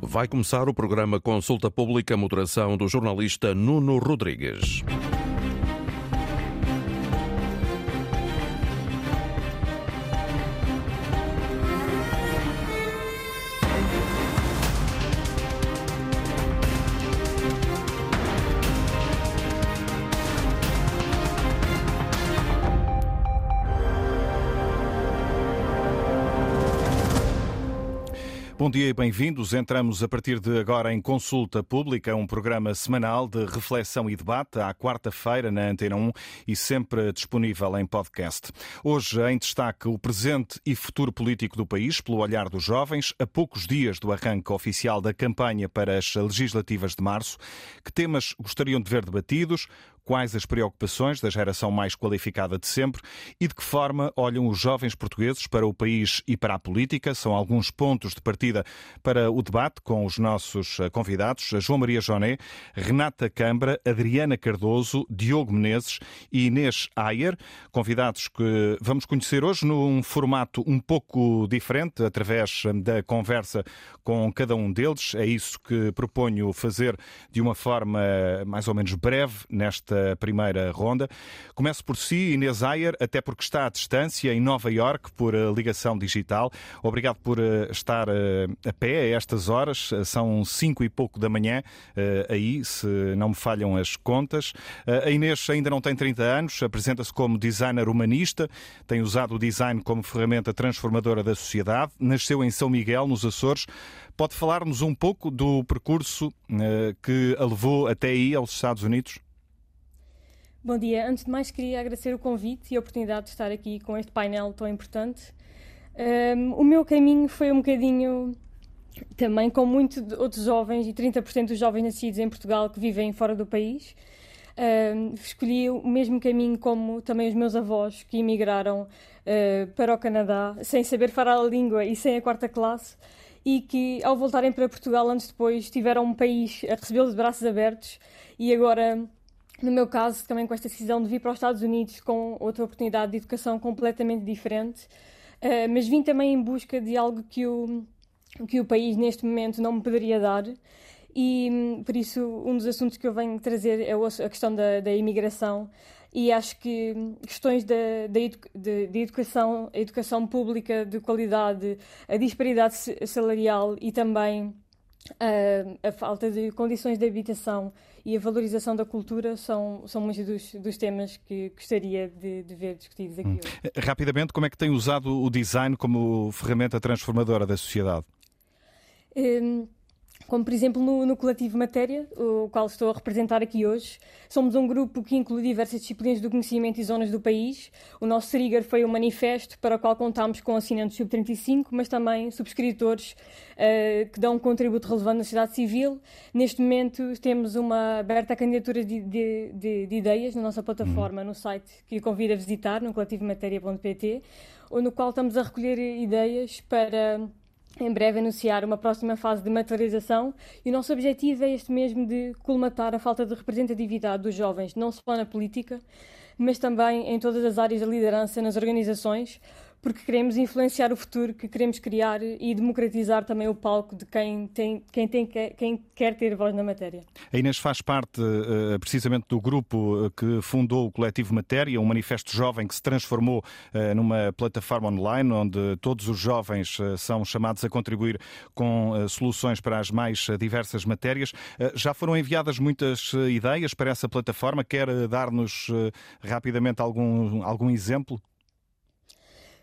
Vai começar o programa Consulta Pública, moderação do jornalista Nuno Rodrigues. Dia e bem-vindos. Entramos a partir de agora em Consulta Pública, um programa semanal de reflexão e debate à quarta-feira na Antena 1 e sempre disponível em podcast. Hoje em destaque o presente e futuro político do país pelo olhar dos jovens, a poucos dias do arranque oficial da campanha para as legislativas de março. Que temas gostariam de ver debatidos? Quais as preocupações da geração mais qualificada de sempre e de que forma olham os jovens portugueses para o país e para a política. São alguns pontos de partida para o debate com os nossos eh, convidados, João Maria Joné, Renata Câmara, Adriana Cardoso, Diogo Menezes e Inês Ayer, convidados que vamos conhecer hoje num formato um pouco diferente, através eh, da conversa com cada um deles. É isso que proponho fazer de uma forma eh, mais ou menos breve nesta primeira ronda. Começo por si, Inês Ayer, até porque está à distância em Nova York por eh, ligação digital. Obrigado por eh, estar eh, a pé a estas horas. São cinco e pouco da manhã aí, se não me falham as contas. A Inês ainda não tem 30 anos, apresenta-se como designer humanista, tem usado o design como ferramenta transformadora da sociedade, nasceu em São Miguel, nos Açores. Pode falar-nos um pouco do percurso que a levou até aí, aos Estados Unidos? Bom dia. Antes de mais, queria agradecer o convite e a oportunidade de estar aqui com este painel tão importante. Um, o meu caminho foi um bocadinho também com muitos outros jovens e 30% dos jovens nascidos em Portugal que vivem fora do país. Um, escolhi o mesmo caminho como também os meus avós que emigraram uh, para o Canadá sem saber falar a língua e sem a quarta classe e que ao voltarem para Portugal anos depois tiveram um país a recebê-los de braços abertos e agora no meu caso, também com esta decisão de vir para os Estados Unidos com outra oportunidade de educação completamente diferente, uh, mas vim também em busca de algo que o, que o país neste momento não me poderia dar. E por isso, um dos assuntos que eu venho trazer é a questão da, da imigração. E acho que questões da, de, de educação, a educação pública de qualidade, a disparidade salarial e também a, a falta de condições de habitação e a valorização da cultura são, são muitos dos, dos temas que gostaria de, de ver discutidos aqui hum. hoje. Rapidamente, como é que tem usado o design como ferramenta transformadora da sociedade? Um, como por exemplo no, no, Coletivo Matéria, o qual estou a representar aqui hoje. Somos um grupo que inclui diversas disciplinas do conhecimento e zonas do país. O nosso trigger foi o manifesto, para o qual contámos com assinantes sub-35, mas também subscritores uh, que dão um contributo relevante na sociedade civil. Neste momento temos uma aberta candidatura de, de, de, de ideias na nossa plataforma, no site que convido a visitar, no coletivomatéria.pt, no qual estamos a recolher ideias para em breve anunciar uma próxima fase de materialização e o nosso objetivo é este mesmo de colmatar a falta de representatividade dos jovens, não só na política, mas também em todas as áreas da liderança nas organizações, porque queremos influenciar o futuro que queremos criar e democratizar também o palco de quem, tem, quem, tem, quem quer ter voz na matéria. A Inês faz parte eh, precisamente do grupo eh, que fundou o Coletivo Matéria, um manifesto jovem que se transformou eh, numa plataforma online onde todos os jovens são chamados a contribuir com soluções para as mais diversas matérias. Já foram enviadas muitas ideias para essa plataforma. Quer dar-nos rapidamente algum, algum exemplo?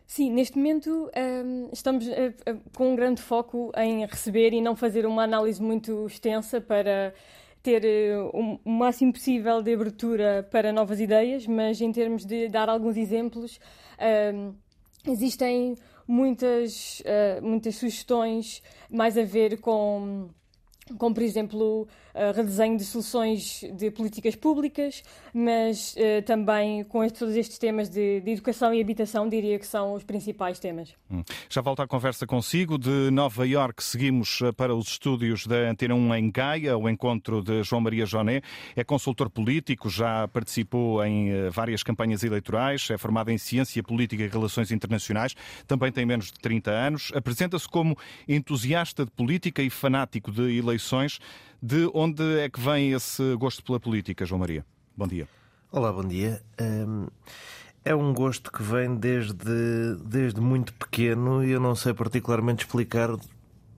Sim, neste momento um, estamos uh, uh, com um grande foco em receber e não fazer uma análise muito extensa para ter uh, um, o máximo possível de abertura para novas ideias, mas em termos de dar alguns exemplos, um, existem muitas, muitas sugestões mais a ver com como por exemplo redesenho de soluções de políticas públicas, mas uh, também com este, todos estes temas de, de, educação e habitação, diria que são os principais temas. Hum. Já volto à conversa consigo. De Nova Iorque seguimos eh, para os estúdios da Antena 1 em Gaia, o encontro de João Maria Joné. É consultor político, já participou em várias campanhas eleitorais, é formado em Ciência Política e Relações Internacionais, também tem menos de 30 anos, apresenta-se como entusiasta de política e fanático de eleições. De onde é que vem esse gosto pela política, João Maria? Bom dia. Olá, bom dia. Hum, é um gosto que vem desde, desde muito pequeno e eu não sei particularmente explicar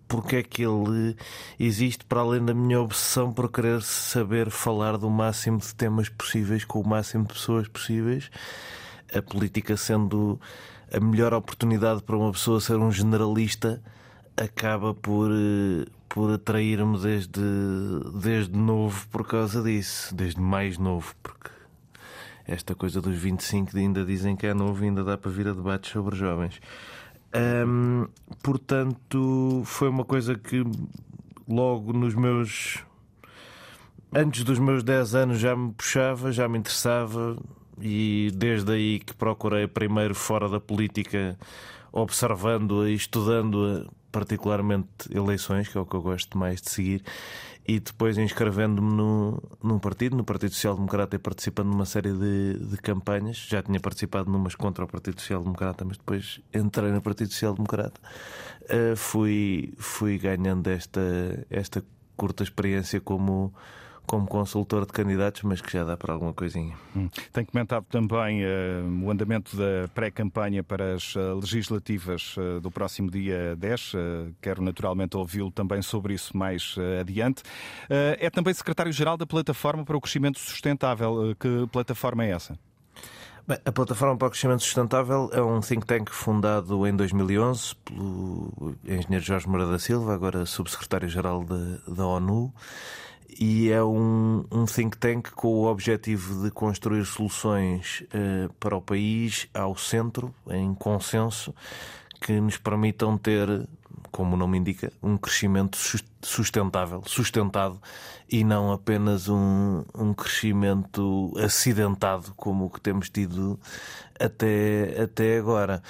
porque é que ele existe para além da minha obsessão por querer saber falar do máximo de temas possíveis com o máximo de pessoas possíveis. A política sendo a melhor oportunidade para uma pessoa ser um generalista acaba por, eh, por atrair-me desde, desde novo por causa disso, desde mais novo, porque esta coisa dos 25 ainda dizem que é novo e ainda dá para vir a debates sobre jovens. Portanto, foi uma coisa que logo nos meus. Antes dos meus 10 anos já me puxava, já me interessava, e desde aí que procurei primeiro fora da política, observando-a e estudando-a particularmente eleições, que é o que eu gosto mais de seguir, e depois inscrevendo-me no, num partido, no Partido Social Democrata, e participando numa série de, de campanhas. Já tinha participado numas contra o Partido Social Democrata, mas depois entrei no Partido Social Democrata. Uh, fui, fui ganhando esta, esta curta experiência como como consultor de candidatos, mas que já dá para alguma coisinha. Hum. Tem comentado também uh, o andamento da pré-campanha para as uh, legislativas uh, do próximo dia 10. quero naturalmente ouvi-lo também sobre isso mais adiante. é também secretário-geral da Plataforma para o Crescimento Sustentável. que plataforma é essa? Bem, a Plataforma para o Crescimento Sustentável é um think tank fundado em 2011 pelo engenheiro Jorge Moura da Silva, agora subsecretário-geral da ONU e é um, um, think tank com o objetivo de construir soluções uh, para o país ao centro, em consenso, que nos permitam ter, como o nome indica, um crescimento sustentável, sustentado e não apenas um, um crescimento acidentado como o que temos tido até, até agora.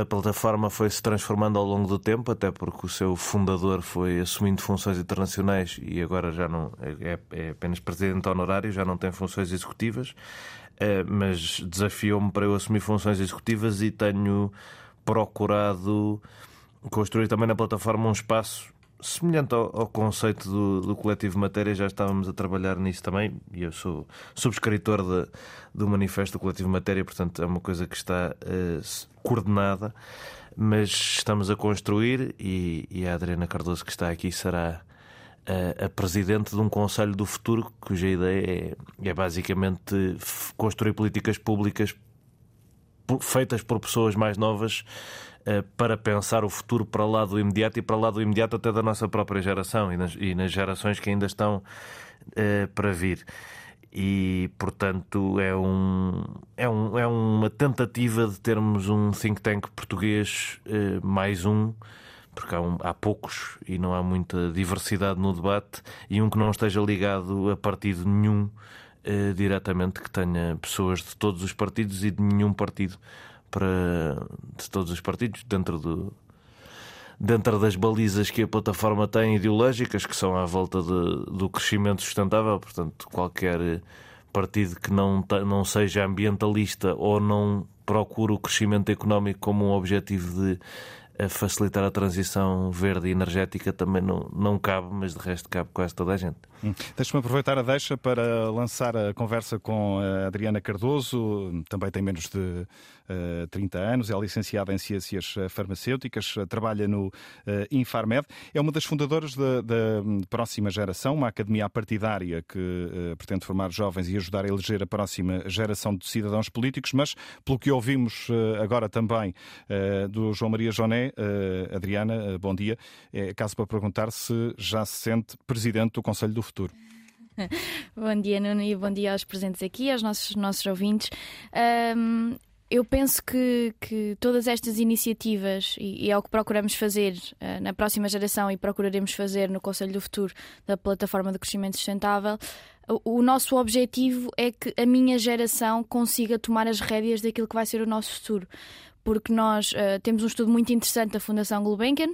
A plataforma foi se transformando ao longo do tempo, até porque o seu fundador foi assumindo funções internacionais e agora já não é, é apenas presidente honorário, já não tem funções executivas, eh, mas desafiou-me para eu assumir funções executivas e tenho procurado construir também na plataforma um espaço semelhante ao, ao conceito do, do, coletivo matéria, já estávamos a trabalhar nisso também, e eu sou subscritor de, do manifesto do coletivo matéria, portanto é uma coisa que está uh, coordenada, mas estamos a construir e, e, a Adriana Cardoso que está aqui será a, a presidente de um Conselho do Futuro, cuja ideia é, é basicamente construir políticas públicas feitas por pessoas mais novas eh, para pensar o futuro para lá do imediato e para lá do imediato até da nossa própria geração e nas, e nas gerações que ainda estão uh, para vir. E, portanto, é, um, é, um, é uma tentativa de termos um think tank português, uh, mais um, porque há, um, há, poucos e não há muita diversidade no debate, e um que não esteja ligado a partido nenhum uh, diretamente, que tenha pessoas de todos os partidos e de nenhum partido para de todos os partidos dentro do dentro das balizas que a plataforma tem ideológicas que são à volta de, do crescimento sustentável, portanto qualquer partido que não não seja ambientalista ou não procure o crescimento económico como um objetivo de a facilitar a transição verde e energética também não, não cabe, mas de resto cabe quase toda a gente. Hum. Deixa-me aproveitar a deixa para lançar a conversa com a Adriana Cardoso, também tem menos de uh, eh, 30 anos, é licenciada em Ciências Farmacêuticas, trabalha no uh, Infarmed, é uma das fundadoras da, da próxima geração, uma academia partidária que uh, pretende formar jovens e ajudar a eleger a próxima geração de cidadãos políticos, mas pelo que ouvimos agora também do João Maria Joné, uh, Adriana, uh, bom dia. É caso para perguntar se já se sente presidente do Conselho do Futuro. bom dia, Nuno, e bom dia aos presentes aqui, aos nossos, nossos ouvintes. Um, eu penso que, que todas estas iniciativas, e, e, é o que procuramos fazer uh, na próxima geração e procuraremos fazer no Conselho do Futuro da Plataforma de Crescimento Sustentável, o, o nosso objetivo é que a minha geração consiga tomar as rédeas daquilo que vai ser o nosso futuro. Porque nós uh, temos um estudo muito interessante da Fundação Gulbenkian,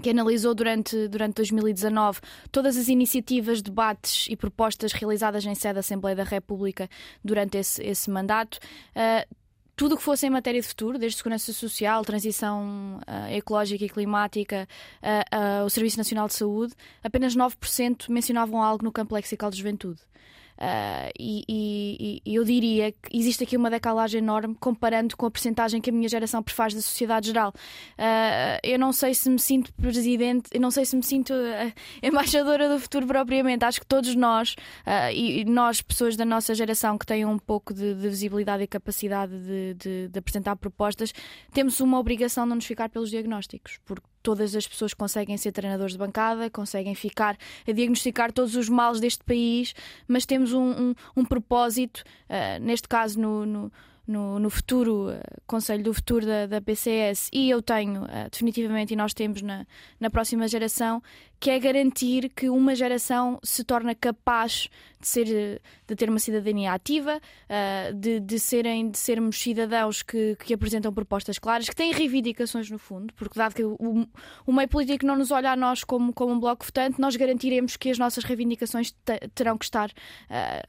que analisou durante, durante 2019 todas as iniciativas, debates e propostas realizadas em sede da Assembleia da República durante esse, esse mandato. Uh, tudo o que fosse em matéria de futuro, desde segurança social, transição uh, ecológica e climática, uh, uh, o Serviço Nacional de Saúde, apenas 9% mencionavam algo no campo lexical de juventude. Uh, e, e, e, eu diria que existe aqui uma decalagem enorme comparando com a percentagem que a minha geração prefaz da sociedade geral. Uh, eu não sei se me sinto presidente, eu não sei se me sinto uh, embaixadora do futuro propriamente. Acho que todos nós, e nós, pessoas da nossa geração que têm um pouco de, de visibilidade e capacidade de, de, de apresentar propostas, temos uma obrigação de não nos ficar pelos diagnósticos, porque todas as pessoas conseguem ser treinadores de bancada, conseguem ficar a diagnosticar todos os males deste país, mas temos um, um, um propósito, uh, neste caso no, no no, no futuro uh, Conselho do Futuro da, da PCS e eu tenho uh, definitivamente e nós temos na, na próxima geração que é garantir que uma geração se torna capaz de ser de ter uma cidadania ativa uh, de, de, serem de sermos cidadãos que, que apresentam propostas claras que têm reivindicações no fundo porque dado que o, o meio político não nos olha a nós como, como um bloco votante nós garantiremos que as nossas reivindicações terão que estar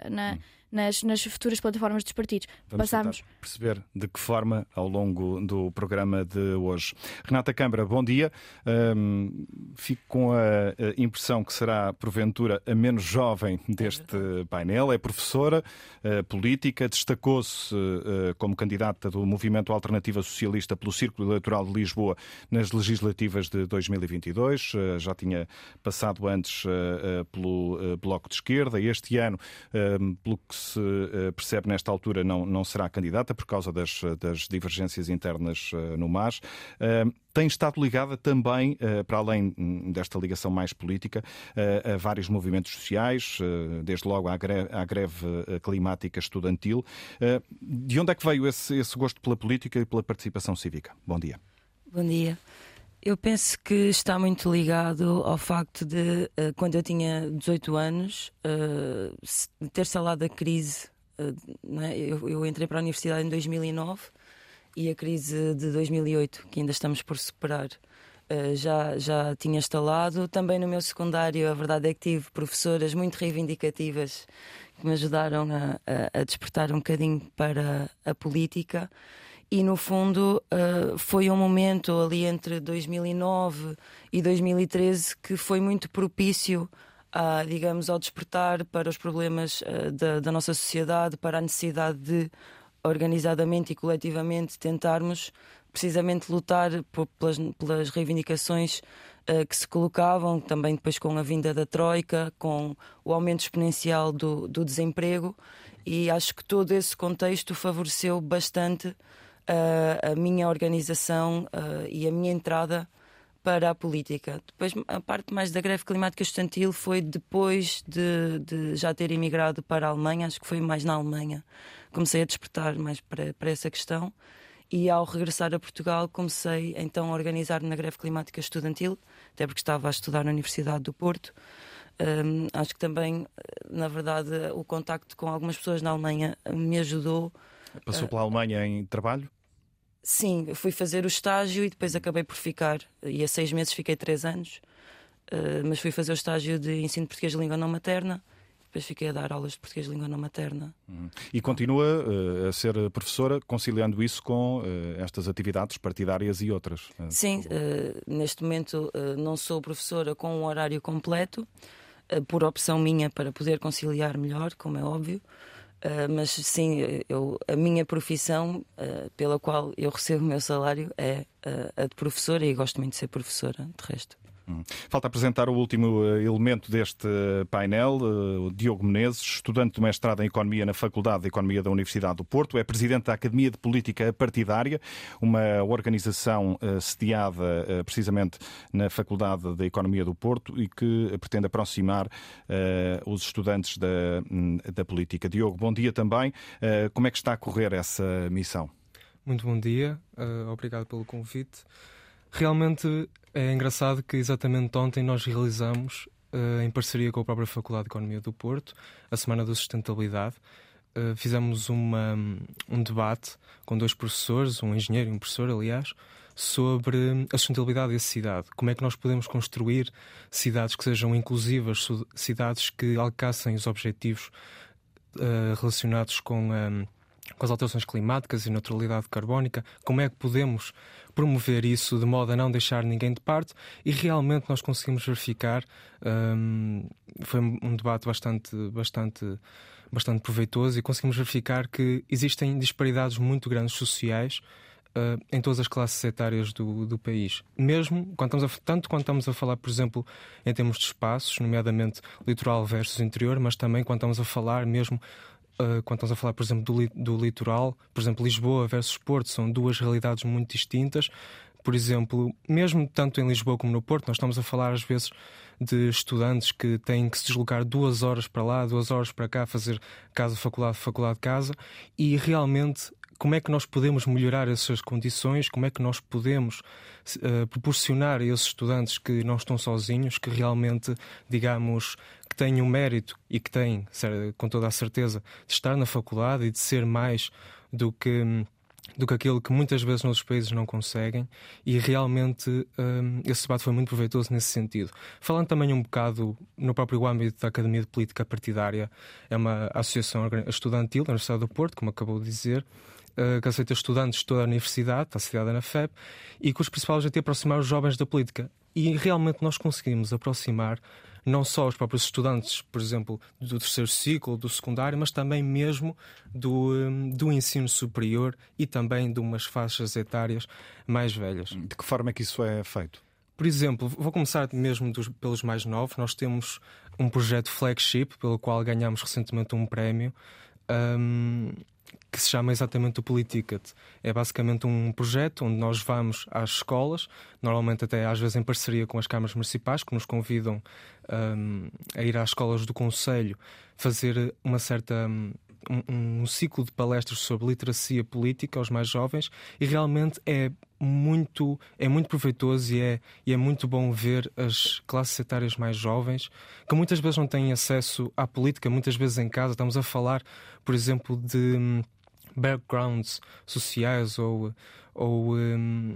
na hum nas, nas futuras plataformas dos partidos. Vamos Passamos. perceber de que forma ao longo do programa de hoje. Renata Câmara, bom dia. Um, fico com a impressão que será, porventura, a menos jovem deste painel. É professora uh, política, destacou-se uh, como candidata do Movimento Alternativa Socialista pelo Círculo Eleitoral de Lisboa nas legislativas de 2022. Uh, já tinha passado antes pelo Bloco de Esquerda. Este ano, pelo que se eh, percebe nesta altura, não, não será candidata por causa das, das divergências internas eh, no MAS. Eh, tem estado ligada também, para além desta ligação mais política, a vários movimentos sociais, desde logo à greve, à greve climática estudantil. De onde é que veio esse, esse gosto pela política e pela participação cívica? Bom dia. Bom dia. Eu penso que está muito ligado ao facto de, uh, quando eu tinha 18 anos, uh, ter salado a crise. Uh, é? eu, entrei para a universidade em 2009 e a crise de 2008, que ainda estamos por superar, já, já tinha instalado. Também no meu secundário, a verdade é que tive professoras muito reivindicativas que me ajudaram a, a despertar um bocadinho para a política e no fundo uh, foi um momento ali entre 2009 e 2013 que foi muito propício a, digamos, ao despertar para os problemas uh, da, da, nossa sociedade, para a necessidade de organizadamente e coletivamente tentarmos precisamente lutar por, pelas, pelas, reivindicações uh, que se colocavam, também depois com a vinda da Troika, com o aumento exponencial do, do desemprego, e acho que todo esse contexto favoreceu bastante uh, a minha organização uh, e a minha entrada para a política. Depois, a parte mais da greve climática estudantil foi depois de, de, já ter emigrado para a Alemanha, acho que foi mais na Alemanha. Comecei a despertar mais para, para essa questão e ao regressar a Portugal comecei então a organizar na greve climática estudantil, até porque estava a estudar na Universidade do Porto. Um, acho que também, na verdade, o contacto com algumas pessoas na Alemanha me ajudou Passou pela Alemanha em trabalho? Sim, fui fazer o estágio e depois acabei por ficar. E há seis meses fiquei três anos, uh, mas fui fazer o estágio de ensino de português de língua não materna. Depois fiquei a dar aulas de português de língua não materna. Uhum. E continua uh, a ser professora, conciliando isso com uh, estas atividades partidárias e outras? Sim, neste momento não sou professora com um horário completo, por opção minha para poder conciliar melhor, como é óbvio. Uh, mas sim, eu, a minha profissão uh, pela qual eu recebo o meu salário é uh, a de professora e gosto muito de ser professora, de resto. Hum. Falta apresentar o último eh, elemento deste painel, eh, o Diogo Menezes, estudante de mestrado em Economia na Faculdade de Economia da Universidade do Porto, é presidente da Academia de Política Partidária, uma organização eh, sediada precisamente na Faculdade de Economia do Porto e que pretende aproximar os estudantes da, hum, da política. Diogo, bom dia também. Como é que está a correr essa missão? Muito bom dia, obrigado pelo convite. Realmente é engraçado que exatamente ontem nós realizamos, uh, em parceria com a própria Faculdade de Economia do Porto, a Semana da Sustentabilidade. Uh, fizemos uma, um debate com dois professores, um engenheiro e um professor, aliás, sobre a sustentabilidade da cidade. Como é que nós podemos construir cidades que sejam inclusivas, cidades que alcancem os objetivos uh, relacionados com, um, com as alterações climáticas e neutralidade carbónica, como é que podemos promover isso de modo a não deixar ninguém de parte e realmente nós conseguimos verificar um, foi um debate bastante bastante bastante proveitoso e conseguimos verificar que existem disparidades muito grandes sociais uh, em todas as classes etárias do, do país. Mesmo quando estamos a, tanto quando estamos a falar, por exemplo, em termos de espaços, nomeadamente litoral versus interior, mas também quando estamos a falar mesmo Uh, quando estamos a falar, por exemplo, do, do, litoral, por exemplo, Lisboa versus Porto, são duas realidades muito distintas. Por exemplo, mesmo tanto em Lisboa como no Porto, nós estamos a falar às vezes de estudantes que têm que se deslocar duas horas para lá, duas horas para cá, fazer casa-faculdade, faculdade-casa, e realmente como é que nós podemos melhorar essas condições, como é que nós podemos uh, proporcionar a esses estudantes que não estão sozinhos, que realmente, digamos, que têm o um mérito e que têm, com toda a certeza, de estar na faculdade e de ser mais do que do que aquilo que muitas vezes nos países não conseguem e realmente um, esse debate foi muito proveitoso nesse sentido. Falando também um bocado no próprio âmbito da Academia de Política Partidária, é uma associação estudantil da Universidade do Porto, como acabou de dizer, uh, que aceita estudantes de toda a universidade, está sediada na FEB, e cujo principal objetivo é aproximar os jovens da política. E realmente nós conseguimos aproximar não só os próprios estudantes, por exemplo, do terceiro ciclo, do secundário, mas também mesmo do, hum, do ensino superior e também de umas faixas etárias mais velhas. De que forma é que isso é feito? Por exemplo, vou começar mesmo dos, pelos mais novos. Nós temos um projeto flagship, pelo qual ganhamos recentemente um prémio, um, que se chama exatamente o Politicket. É basicamente um projeto onde nós vamos às escolas, normalmente até às vezes em parceria com as câmaras municipais, que nos convidam um, a ir às escolas do Conselho, fazer uma certa. Um, um, ciclo de palestras sobre literacia política aos mais jovens e realmente é muito é muito proveitoso e é, e é muito bom ver as classes etárias mais jovens que muitas vezes não têm acesso à política, muitas vezes em casa. Estamos a falar, por exemplo, de hum, backgrounds sociais ou, ou um,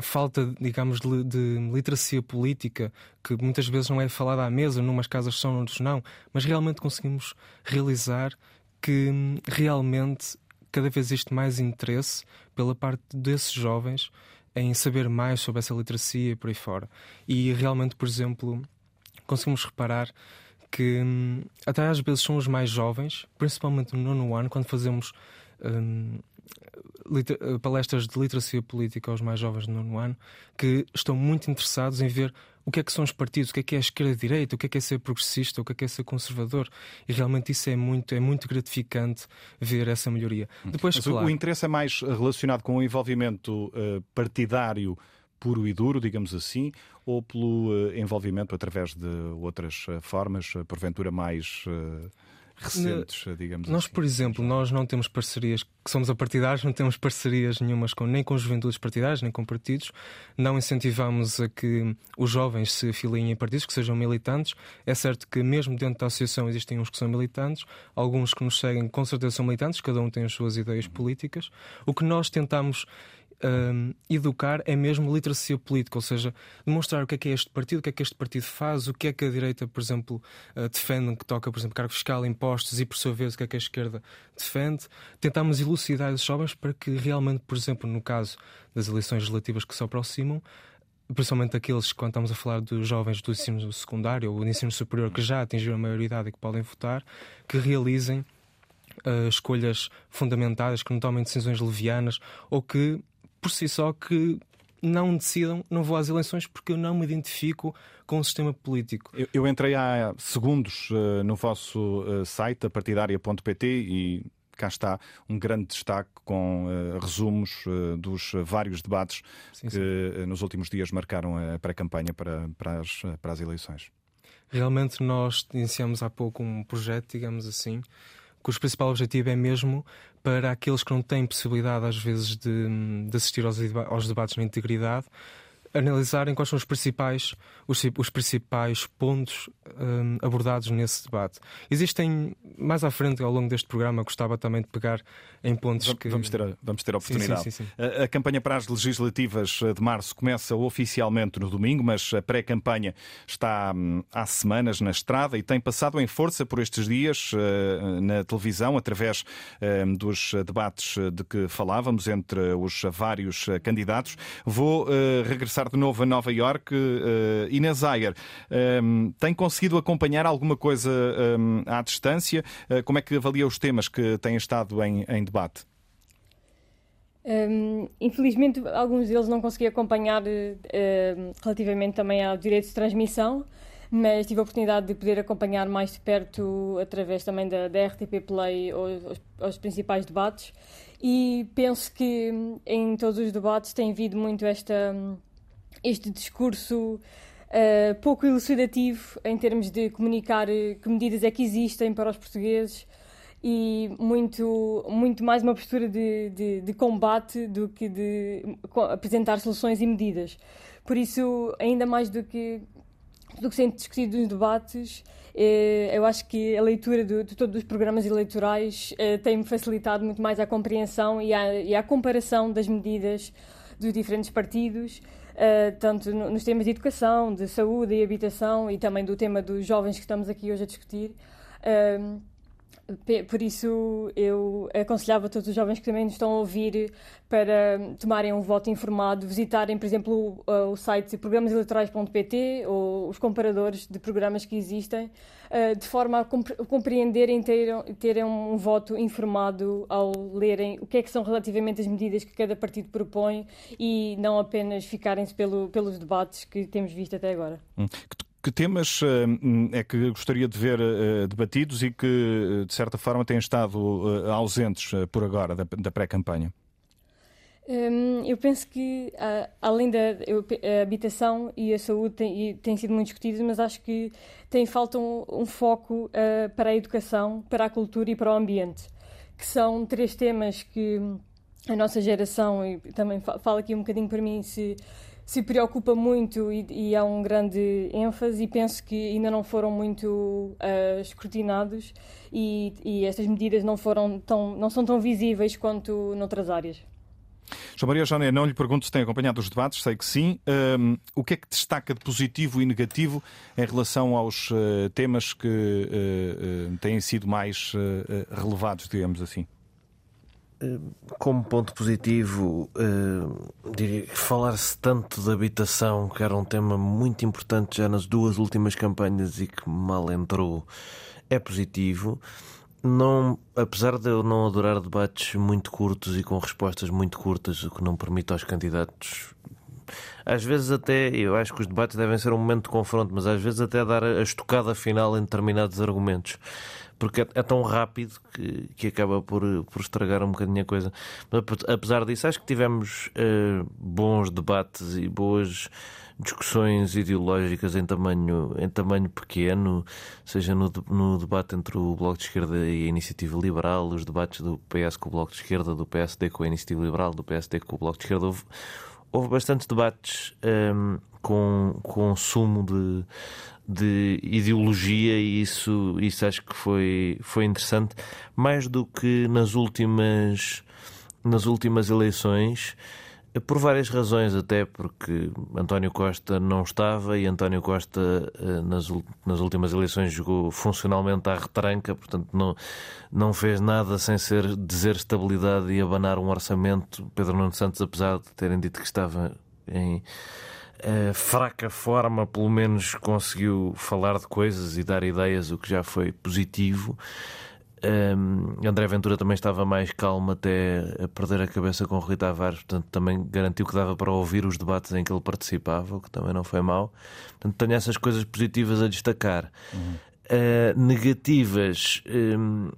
falta, digamos, de, de, literacia política, que muitas vezes não é falada à mesa, numas casas são, noutros não, mas realmente conseguimos realizar que hum, realmente cada vez existe mais interesse pela parte desses jovens em saber mais sobre essa literacia e por aí fora. E realmente, por exemplo, conseguimos reparar que hum, até às vezes são os mais jovens, principalmente no nono ano, quando fazemos um, palestras de literacia política aos mais jovens do nono ano que estão muito interessados em ver o que é que são os partidos, o que é que é a esquerda e a direita, o que é que é ser progressista, o que é que é ser conservador. E realmente isso é muito, é muito gratificante ver essa melhoria. Hum. Depois, claro, o interesse é mais relacionado com o envolvimento uh, partidário puro e duro, digamos assim, ou pelo uh, envolvimento através de outras uh, formas, porventura mais recentes, digamos Nós, assim. por exemplo, nós não temos parcerias, que somos apartidários, não temos parcerias nenhumas com, nem com juventudes partidárias, nem com partidos. Não incentivamos a que os jovens se afiliem em partidos, que sejam militantes. É certo que mesmo dentro da associação existem uns que são militantes, alguns que nos seguem com certeza são militantes, cada um tem as suas ideias políticas. O que nós tentamos um, educar é mesmo literacia política, ou seja, demonstrar o que é que é este partido, o que é que este partido faz, o que é que a direita, por exemplo, uh, defende, que toca, por exemplo, cargo fiscal, impostos e, por sua vez, o que é que a esquerda defende. Tentamos elucidar esses jovens para que realmente, por exemplo, no caso das eleições legislativas que se aproximam, principalmente aqueles, quando estamos a falar dos jovens do ensino secundário ou do ensino superior que já atingiram a maioridade e que podem votar, que realizem uh, escolhas fundamentadas, que não tomem decisões levianas ou que por si só que não decidam, não vou às eleições porque eu não me identifico com o sistema político. Eu, eu entrei há segundos uh, no vosso uh, site, partidária.pt, e cá está um grande destaque com uh, resumos dos vários debates sim, que sim. nos últimos dias marcaram a pré-campanha para, para, as, para as eleições. Realmente nós iniciamos há pouco um projeto, digamos assim, cujo principal objetivo é mesmo para aqueles que não têm possibilidade, às vezes, de, de assistir aos, aos debates na integridade, analisarem quais são os principais, os, os principais pontos um, abordados nesse debate. Existem, mais à frente, ao longo deste programa, gostava também de pegar em pontos vamos, que. Vamos ter a, vamos ter a oportunidade. Sim, sim, sim, a, a, campanha para as legislativas de março começa oficialmente no domingo, mas a pré-campanha está hum, há semanas na estrada e tem passado em força por estes dias uh, na televisão, através uh, dos debates de que falávamos entre os vários candidatos. Vou uh, regressar de novo a Nova York. Uh, Inês Ayer, um, tem conseguido acompanhar alguma coisa um, à distância? Uh, como é que avalia os temas que têm estado em, em debate? Um, infelizmente, alguns deles não consegui acompanhar uh, relativamente também ao direito de transmissão, mas tive a oportunidade de poder acompanhar mais de perto através também da, da RTP Play os, os, principais debates e penso que em todos os debates tem havido muito esta este discurso uh, pouco elucidativo em termos de comunicar eh, que medidas é que existem para os portugueses e muito, muito mais uma postura de, de, de combate do que de apresentar soluções e medidas. Por isso, ainda mais do que do que sendo discutido nos debates, eh, eu acho que a leitura de, de todos os programas eleitorais tem-me facilitado muito mais a compreensão e a, e a comparação das medidas dos diferentes partidos tanto no, nos temas de educação, de saúde e habitação e também do tema dos jovens que estamos aqui hoje a discutir. Por isso, eu aconselhava todos os jovens que também nos estão a ouvir para tomarem um voto informado, visitarem, por exemplo, o, o site programaseleitorais.pt ou os comparadores de programas que existem, eh, de forma a compreenderem e terem um voto informado ao lerem o que é que são relativamente as medidas que cada partido propõe e não apenas ficarem-se pelo, pelos debates que temos visto até agora. Hum que temas uh, é que gostaria de ver uh, debatidos e que, de certa forma, têm estado uh, ausentes por agora da, pré-campanha? Um, eu penso que, além da a habitação e a saúde, têm, sido muito discutidos, mas acho que tem falta um, um foco para a educação, para a cultura e para o ambiente, que são três temas que a nossa geração, e também falo aqui um bocadinho para mim, se se preocupa muito e, e há um grande ênfase e penso que ainda não foram muito uh, escrutinados e, e, estas medidas não foram tão não são tão visíveis quanto noutras áreas. João Maria Jané, não lhe pergunto se tem acompanhado os debates, sei que sim. Um, o que é que destaca de positivo e negativo em relação aos uh, temas que uh, têm sido mais relevados, digamos assim? Como ponto positivo, que falar-se tanto de habitação, que era um tema muito importante já nas duas últimas campanhas e que mal entrou, é positivo. Não, apesar de eu não adorar debates muito curtos e com respostas muito curtas, o que não permite aos candidatos. Às vezes até, eu acho que os debates devem ser um momento de confronto, mas às vezes até dar a estocada final em determinados argumentos porque é, é, tão rápido que, que acaba por, por estragar um bocadinho a coisa. Mas apesar disso, acho que tivemos uh, bons debates e boas discussões ideológicas em tamanho, em tamanho pequeno, seja no, no debate entre o Bloco de Esquerda e a Iniciativa Liberal, os debates do PS com o Bloco de Esquerda, do PSD com a Iniciativa Liberal, do PSD com o Bloco de Esquerda. Houve, houve bastantes debates um, ehm, com, com sumo de de ideologia e isso, isso acho que foi, foi interessante, mais do que nas últimas, nas últimas eleições, por várias razões, até porque António Costa não estava e António Costa eh, nas, nas últimas eleições jogou funcionalmente à retranca, portanto não, não fez nada sem ser dizer estabilidade e abanar um orçamento. Pedro Nuno Santos, apesar de terem dito que estava em uh, fraca forma, pelo menos conseguiu falar de coisas e dar ideias, o que já foi positivo. Um, André Ventura também estava mais calmo até a perder a cabeça com o Rui Tavares, portanto também garantiu que dava para ouvir os debates em que ele participava, o que também não foi mau. Portanto, tenho essas coisas positivas a destacar. Uhum. Uh, negativas, um,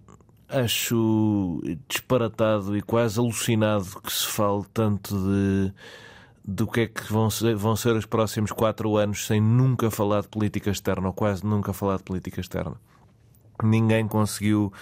acho disparatado e quase alucinado que se fale tanto de do que é que vão ser, vão ser os próximos quatro anos sem nunca falar de política externa, ou quase nunca falar de política externa. Ninguém conseguiu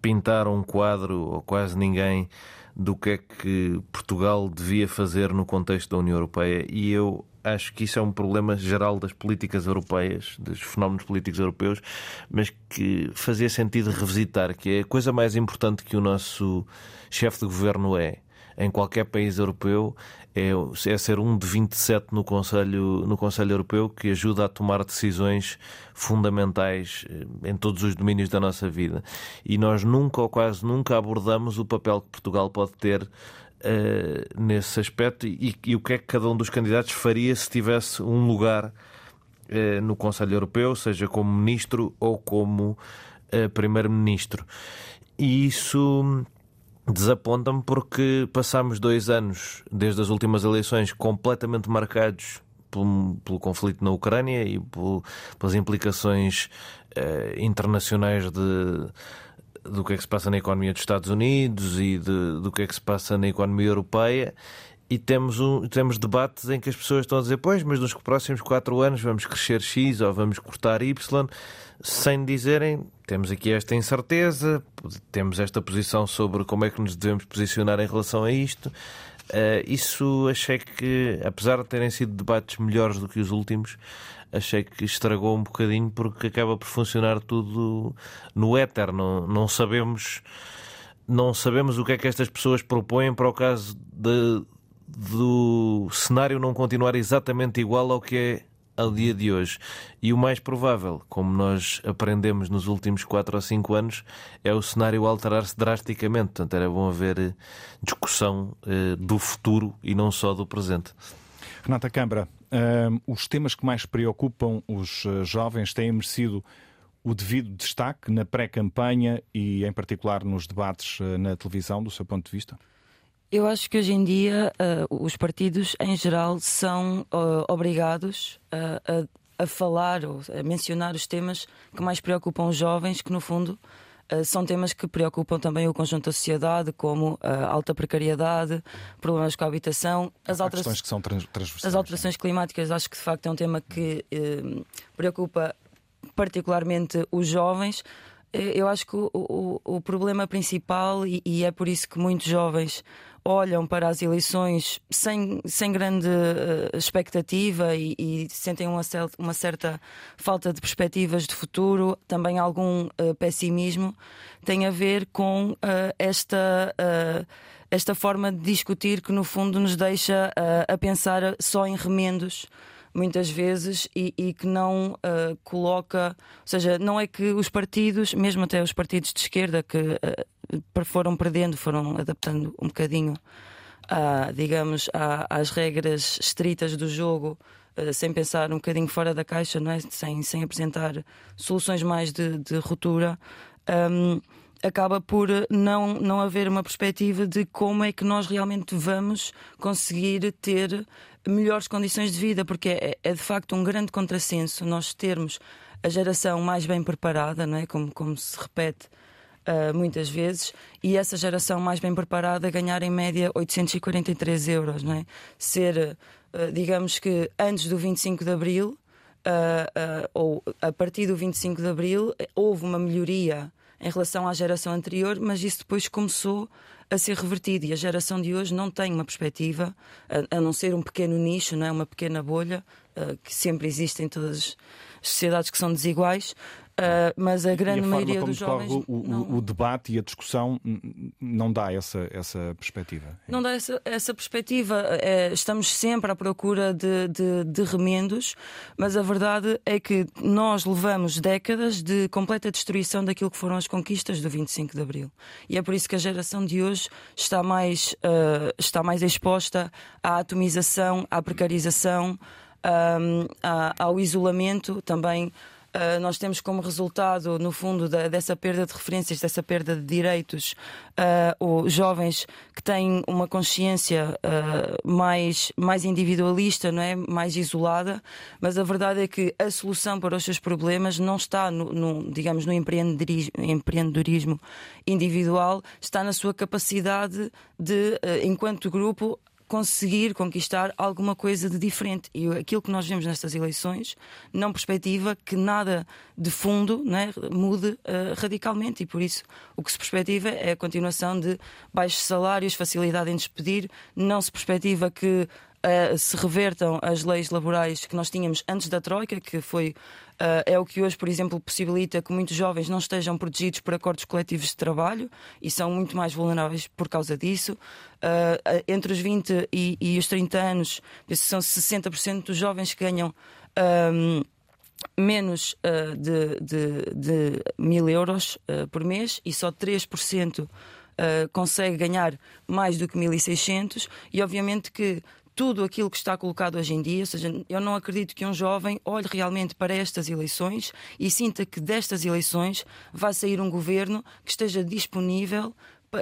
pintar um quadro, ou quase ninguém, do que é que Portugal devia fazer no contexto da União Europeia. E eu acho que isso é um problema geral das políticas europeias, dos fenómenos políticos europeus, mas que fazia sentido revisitar, que é a coisa mais importante que o nosso chefe de governo é em qualquer país europeu é, é ser um de 27 no Conselho, no Conselho Europeu que ajuda a tomar decisões fundamentais eh, em todos os domínios da nossa vida. E nós nunca ou quase nunca abordamos o papel que Portugal pode ter Uh, nesse aspecto e, e, o que é que cada um dos candidatos faria se tivesse um lugar uh, no Conselho Europeu, seja como ministro ou como uh, primeiro-ministro. E isso desaponta-me porque passámos dois anos, desde as últimas eleições, completamente marcados pelo, pelo conflito na Ucrânia e por, pelas implicações internacionais de do que é que se passa na economia dos Estados Unidos e de, do que é que se passa na economia europeia. E temos, um, temos debates em que as pessoas estão a dizer, pois, mas nos próximos quatro anos vamos crescer X ou vamos cortar Y, sem dizerem, temos aqui esta incerteza, temos esta posição sobre como é que nos devemos posicionar em relação a isto. Uh, isso achei que, apesar de terem sido debates melhores do que os últimos, achei que estragou um bocadinho porque acaba por funcionar tudo no éter. Não, não sabemos não sabemos o que é que estas pessoas propõem para o caso de, do cenário não continuar exatamente igual ao que é ao dia de hoje. E o mais provável, como nós aprendemos nos últimos 4 ou 5 anos, é o cenário alterar-se drasticamente. Portanto, era bom haver eh, discussão eh, do futuro e não só do presente. Renata Câmara, uh, os temas que mais preocupam os uh, jovens têm merecido o devido destaque na pré-campanha e, em particular, nos debates na televisão, do seu ponto de vista? Eu acho que hoje em dia uh, os partidos, em geral, são uh, obrigados a, a, falar ou a mencionar os temas que mais preocupam os jovens, que no fundo são temas que preocupam também o conjunto da sociedade, como a alta precariedade, problemas com a habitação, as alterações que são transversais. As alterações climáticas, acho que de facto é um tema que preocupa particularmente os jovens. Eh, eu acho que o, o, o problema principal, e, e, é por isso que muitos jovens olham para as eleições sem, sem grande uh, expectativa e, e sentem uma, uma, certa falta de perspectivas de futuro, também algum uh, pessimismo, tem a ver com uh, esta esta forma de discutir que no fundo nos deixa uh, a pensar só em remendos muitas vezes e, e que não uh, coloca, ou seja, não é que os partidos, mesmo até os partidos de esquerda que uh, foram perdendo, foram adaptando um bocadinho, a, digamos, a, às regras estritas do jogo. Uh, sem pensar um bocadinho fora da caixa, não é? sem, sem apresentar soluções mais de, de ruptura, um, acaba por não, não haver uma perspectiva de como é que nós realmente vamos conseguir ter melhores condições de vida, porque é, é de facto um grande contrassenso nós termos a geração mais bem preparada, não é? como, como se repete uh, muitas vezes, e essa geração mais bem preparada ganhar em média 843 euros. Não é? Ser, uh, digamos que antes do 25 de Abril, uh, ou a partir do 25 de Abril, houve uma melhoria em relação à geração anterior, mas isso depois começou a ser revertido e a geração de hoje não tem uma perspectiva, a, a não ser um pequeno nicho, não é? uma pequena bolha, uh, que sempre existe em todas as sociedades que são desiguais, Uh, mas a grande a maioria dos jovens. O, o, não... o, debate e a discussão não dá essa, essa perspectiva. Não dá essa, essa perspectiva. É, estamos sempre à procura de, de, de, remendos, mas a verdade é que nós levamos décadas de completa destruição daquilo que foram as conquistas do 25 de Abril. E é por isso que a geração de hoje está mais, uh, está mais exposta à atomização, à precarização, um, ao isolamento também Uh, nós temos como resultado, no fundo, da, dessa perda de referências, dessa perda de direitos, uh, jovens que têm uma consciência uh, mais, mais individualista, não é? mais isolada, mas a verdade é que a solução para os seus problemas não está, no, no digamos, no empreendedorismo, empreendedorismo individual, está na sua capacidade de, enquanto grupo, conseguir conquistar alguma coisa de diferente. E aquilo que nós vemos nestas eleições não perspectiva que nada de fundo né, mude uh, radicalmente. E por isso o que se perspectiva é a continuação de baixos salários, facilidade em despedir, não se perspectiva que uh, se revertam as leis laborais que nós tínhamos antes da Troika, que foi Uh, é o que hoje, por exemplo, possibilita que muitos jovens não estejam protegidos por acordos coletivos de trabalho e são muito mais vulneráveis por causa disso. Uh, entre os 20 e, e, os 30 anos, são 60% dos jovens que ganham. Um, menos uh, de, de, de mil euros por mês e só 3% consegue ganhar mais do que 1.600 e obviamente que tudo aquilo que está colocado hoje em dia. Ou seja, eu não acredito que um jovem olhe realmente para estas eleições e sinta que destas eleições vai sair um governo que esteja disponível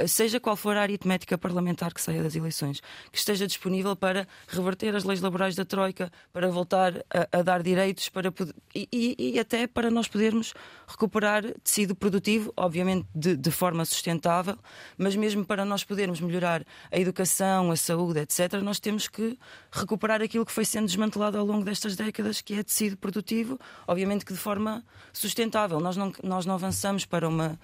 seja qual for a aritmética parlamentar que saia das eleições, que esteja disponível para reverter as leis laborais da Troika, para voltar a, a dar direitos para e, e, e, até para nós podermos recuperar tecido produtivo, obviamente de, de, forma sustentável, mas mesmo para nós podermos melhorar a educação, a saúde, etc., nós temos que recuperar aquilo que foi sendo desmantelado ao longo destas décadas, que é tecido produtivo, obviamente que de forma sustentável. Nós não, nós não avançamos para uma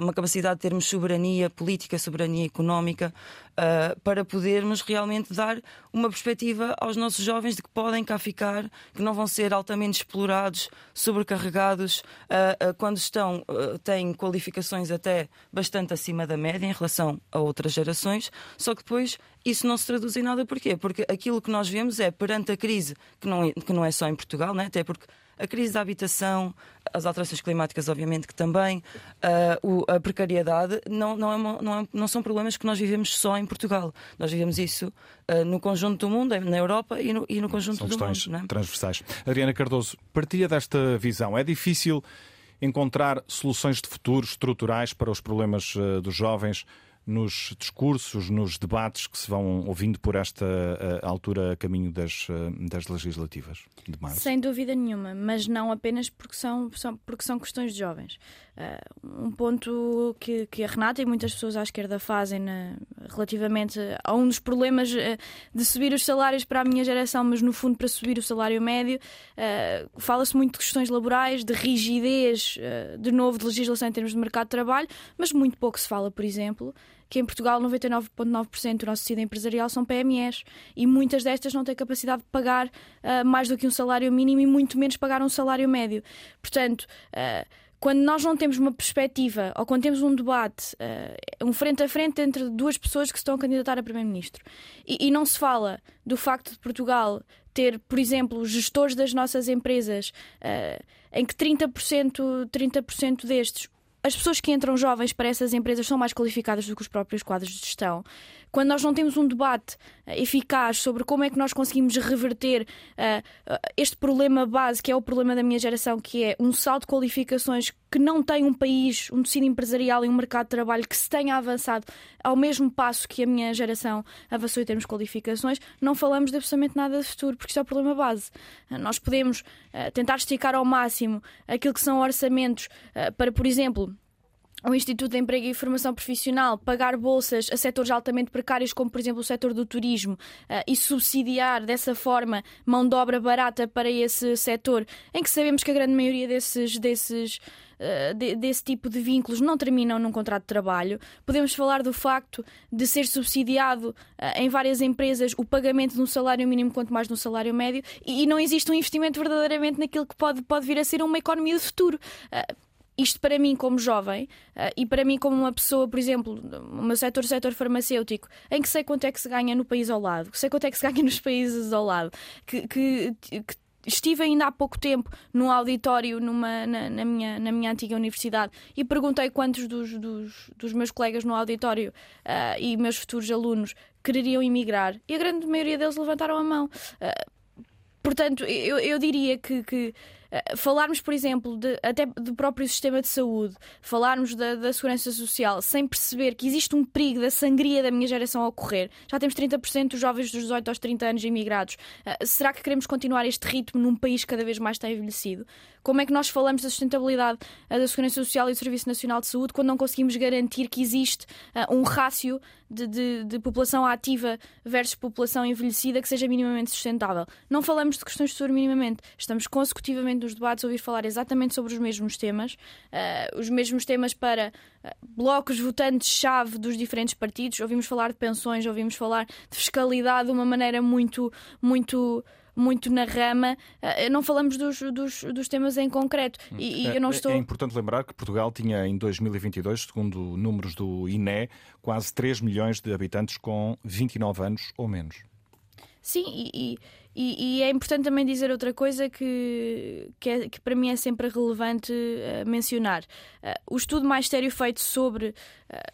uma capacidade de termos soberania política, soberania económica, uh, para podermos realmente dar uma perspectiva aos nossos jovens de que podem cá ficar, que não vão ser altamente explorados, sobrecarregados, uh, quando estão, têm qualificações até bastante acima da média em relação a outras gerações, só que depois isso não se traduz em nada. Porquê? Porque aquilo que nós vemos é perante a crise, que não é, que não é só em Portugal, né? até porque a crise da habitação, as alterações climáticas, obviamente que também, uh, a precariedade, não, não, é uma, não, é, não, são problemas que nós vivemos só em Portugal. Nós vivemos isso uh, no conjunto do mundo, na Europa e no, e no conjunto são do mundo. São é? transversais. Adriana Cardoso, partilha desta visão. É difícil encontrar soluções de futuro estruturais para os problemas uh, dos jovens nos discursos, nos debates que se vão ouvindo por esta uh, altura a caminho das, uh, das legislativas de março? Sem dúvida nenhuma, mas não apenas porque são, são porque são questões de jovens. Uh, um ponto que, que a Renata e muitas pessoas à esquerda fazem na, relativamente a um dos problemas de subir os salários para a minha geração, mas no fundo para subir o salário médio, fala-se muito de questões laborais, de rigidez, de novo, de legislação em termos de mercado de trabalho, mas muito pouco se fala, por exemplo, que em Portugal 99,9% do nosso tecido empresarial são PMEs e muitas destas não têm capacidade de pagar uh, mais do que um salário mínimo e muito menos pagar um salário médio. Portanto, uh, quando nós não temos uma perspectiva ou quando temos um debate, uh, um frente a frente entre duas pessoas que se estão a candidatar a Primeiro-Ministro e, e, não se fala do facto de Portugal ter, por exemplo, gestores das nossas empresas uh, em que 30%, 30 destes as pessoas que entram jovens para essas empresas são mais qualificadas do que os próprios quadros de gestão. Quando nós não temos um debate uh, eficaz sobre como é que nós conseguimos reverter uh, uh, este problema base, que é o problema da minha geração, que é um salto de qualificações que não tem um país, um tecido empresarial e um mercado de trabalho que se tenha avançado ao mesmo passo que a minha geração avançou em termos de qualificações, não falamos de absolutamente nada de futuro, porque isto é o problema base. Nós podemos tentar esticar ao máximo aquilo que são orçamentos para, por exemplo, o Instituto de Emprego e Formação Profissional pagar bolsas a setores altamente precários, como por exemplo o setor do turismo, uh, e subsidiar dessa forma mão de obra barata para esse setor, em que sabemos que a grande maioria desses, desses de, desse tipo de vínculos não terminam num contrato de trabalho. Podemos falar do facto de ser subsidiado uh, em várias empresas o pagamento de um salário mínimo, quanto mais no salário médio, e, não existe um investimento verdadeiramente naquilo que pode, pode vir a ser uma economia de futuro. Isto para mim como jovem uh, e para mim como uma pessoa, por exemplo, o meu setor, setor farmacêutico, em que sei quanto é que se ganha no país ao lado, sei quanto é que se ganha nos países ao lado, que, que, que estive ainda há pouco tempo num auditório numa, na, na, minha, na minha antiga universidade e perguntei quantos dos, dos, dos meus colegas no auditório uh, e meus futuros alunos quereriam emigrar e a grande maioria deles levantaram a mão. Uh, portanto, eu, eu diria que, que falarmos, por exemplo, de, até do próprio sistema de saúde, falarmos da, da, segurança social, sem perceber que existe um perigo da sangria da minha geração a ocorrer. Já temos 30% dos jovens dos 18 aos 30 anos imigrados. Uh, será que queremos continuar este ritmo num país que cada vez mais está envelhecido? Como é que nós falamos da sustentabilidade uh, da segurança social e do Serviço Nacional de Saúde quando não conseguimos garantir que existe um rácio de, de, de população ativa versus população envelhecida que seja minimamente sustentável? Não falamos de questões de saúde minimamente. Estamos consecutivamente nos debates ouvir falar exatamente sobre os mesmos temas, uh, os mesmos temas para uh, blocos votantes-chave dos diferentes partidos. Ouvimos falar de pensões, ouvimos falar de fiscalidade de uma maneira muito, muito muito na rama, uh, não falamos dos, dos, dos, temas em concreto. E, e eu não é, estou... é importante lembrar que Portugal tinha em 2022, segundo números do INE, quase 3 milhões de habitantes com 29 anos ou menos. Sim, e, e, e, é importante também dizer outra coisa que, que, é, que para mim é sempre relevante uh, mencionar. Uh, o estudo mais sério feito sobre uh,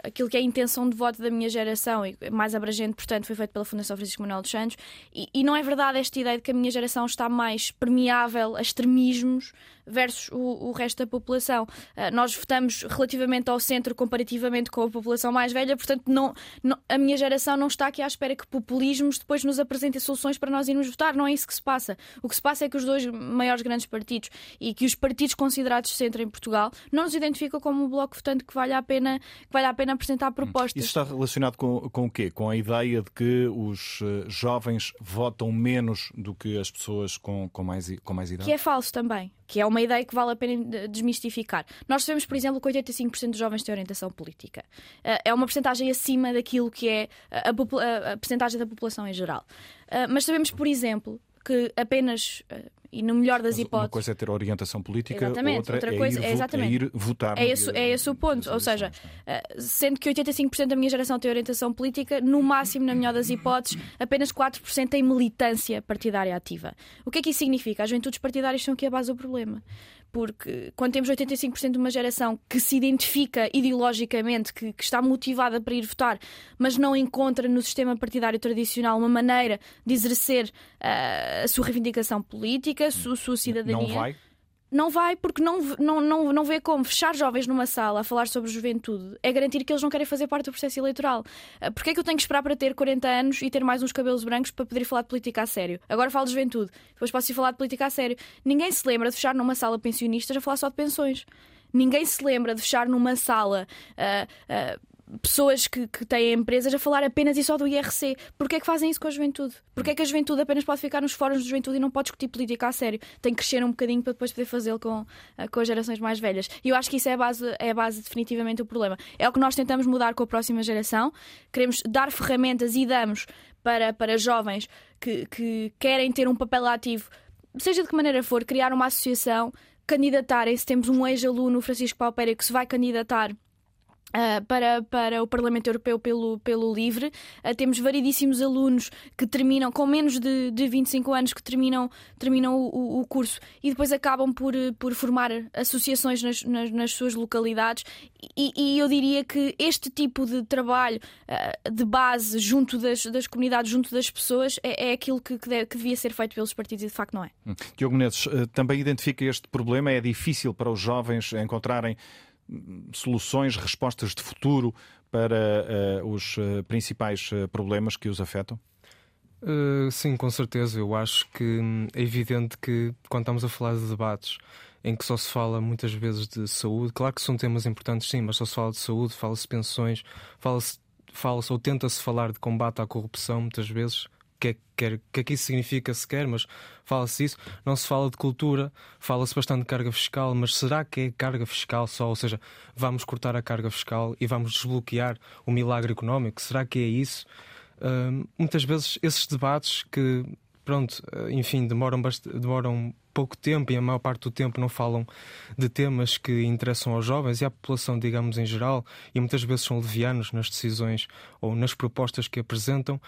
aquilo que é a intenção de voto da minha geração, e mais abrangente, portanto, foi feito pela Fundação Francisco Manuel dos Santos, e, e não é verdade esta ideia de que a minha geração está mais permeável a extremismos versus o, o resto da população. nós votamos relativamente ao centro comparativamente com a população mais velha, portanto, não, não, a minha geração não está aqui à espera que populismos depois nos apresentem soluções para nós irmos votar não é isso que se passa. O que se passa é que os dois maiores grandes partidos e que os partidos considerados centro em Portugal não nos identificam como um bloco votante que vale a pena, que vale a pena apresentar hum. propostas. Isso está relacionado com, com o quê? Com a ideia de que os eh, jovens votam menos do que as pessoas com, com, mais, com mais idade? Que é falso também que é uma ideia que vale a pena desmistificar. Nós sabemos, por exemplo, que 85% dos jovens têm orientação política. Eh, é uma porcentagem acima daquilo que é a, a, a porcentagem da população em geral. Eh, mas sabemos, por exemplo, que apenas eh, e no melhor das hipóteses. Uma coisa é ter orientação política, exatamente. outra, outra é coisa, é, ir, é, exatamente. é ir votar. É esse, é esse o ponto. Ou seja, é? sendo que 85% da minha geração tem orientação política, no máximo, na melhor das hipóteses, apenas 4% tem militância partidária ativa. O que é que isso significa? As juventudes partidárias são aqui a base do problema porque quando temos 85% de uma geração que se identifica ideologicamente, que, que, está motivada para ir votar, mas não encontra no sistema partidário tradicional uma maneira de exercer uh, a sua reivindicação política, a sua, a sua cidadania. Não vai? Não vai porque não, não, não, não vê como fechar jovens numa sala a falar sobre juventude é garantir que eles não querem fazer parte do processo eleitoral. Ah, porquê é que eu tenho que esperar para ter 40 anos e ter mais uns cabelos brancos para poder falar de política a sério? Agora falo de juventude, depois posso ir falar de política a sério. Ninguém se lembra de fechar numa sala pensionistas a falar só de pensões. Ninguém se lembra de fechar numa sala. Uh, uh, pessoas que, que têm empresas a falar apenas e só do IRC. Porquê é que fazem isso com a juventude? Porquê é que a juventude apenas pode ficar nos fóruns de juventude e não pode discutir política a sério? Tem que crescer um bocadinho para depois poder fazê-lo com, eh, com as gerações mais velhas. E eu acho que isso é a, base, é a base definitivamente do problema. É o que nós tentamos mudar com a próxima geração. Queremos dar ferramentas e damos para, para jovens que, que querem ter um papel ativo, seja de que maneira for, criar uma associação, candidatarem-se. Temos um ex-aluno, Francisco Palpeira, que se vai candidatar Uh, para, para o Parlamento Europeu pelo, pelo LIVRE. Uh, temos variedíssimos alunos que terminam, com menos de, de 25 anos, que terminam, terminam o, o curso e depois acabam por, por formar associações nas, nas, nas suas localidades. E, e, eu diria que este tipo de trabalho uh, de base junto das, das comunidades, junto das pessoas, é, é aquilo que, que, deve, que, devia ser feito pelos partidos e de facto não é. Hum. Diogo Menezes, também identifica este problema? É difícil para os jovens encontrarem soluções, respostas de futuro para uh, os uh, principais uh, problemas que os afetam? sim, com certeza. Eu acho que hum, é evidente que quando estamos a falar de debates em que só se fala muitas vezes de saúde, claro que são temas importantes, sim, mas só se fala de saúde, fala-se de pensões, fala-se fala ou tenta-se falar de combate à corrupção muitas vezes, que é, que, é, que isso significa sequer, mas fala-se isso. Não se fala de cultura, fala-se bastante de carga fiscal, mas será que é carga fiscal só? Ou seja, vamos cortar a carga fiscal e vamos desbloquear o milagre económico? Será que é isso? Uh, muitas vezes esses debates que, pronto, enfim, demoram, demoram pouco tempo e a maior parte do tempo não falam de temas que interessam aos jovens e à população, digamos, em geral, e muitas vezes são levianos nas decisões ou nas propostas que apresentam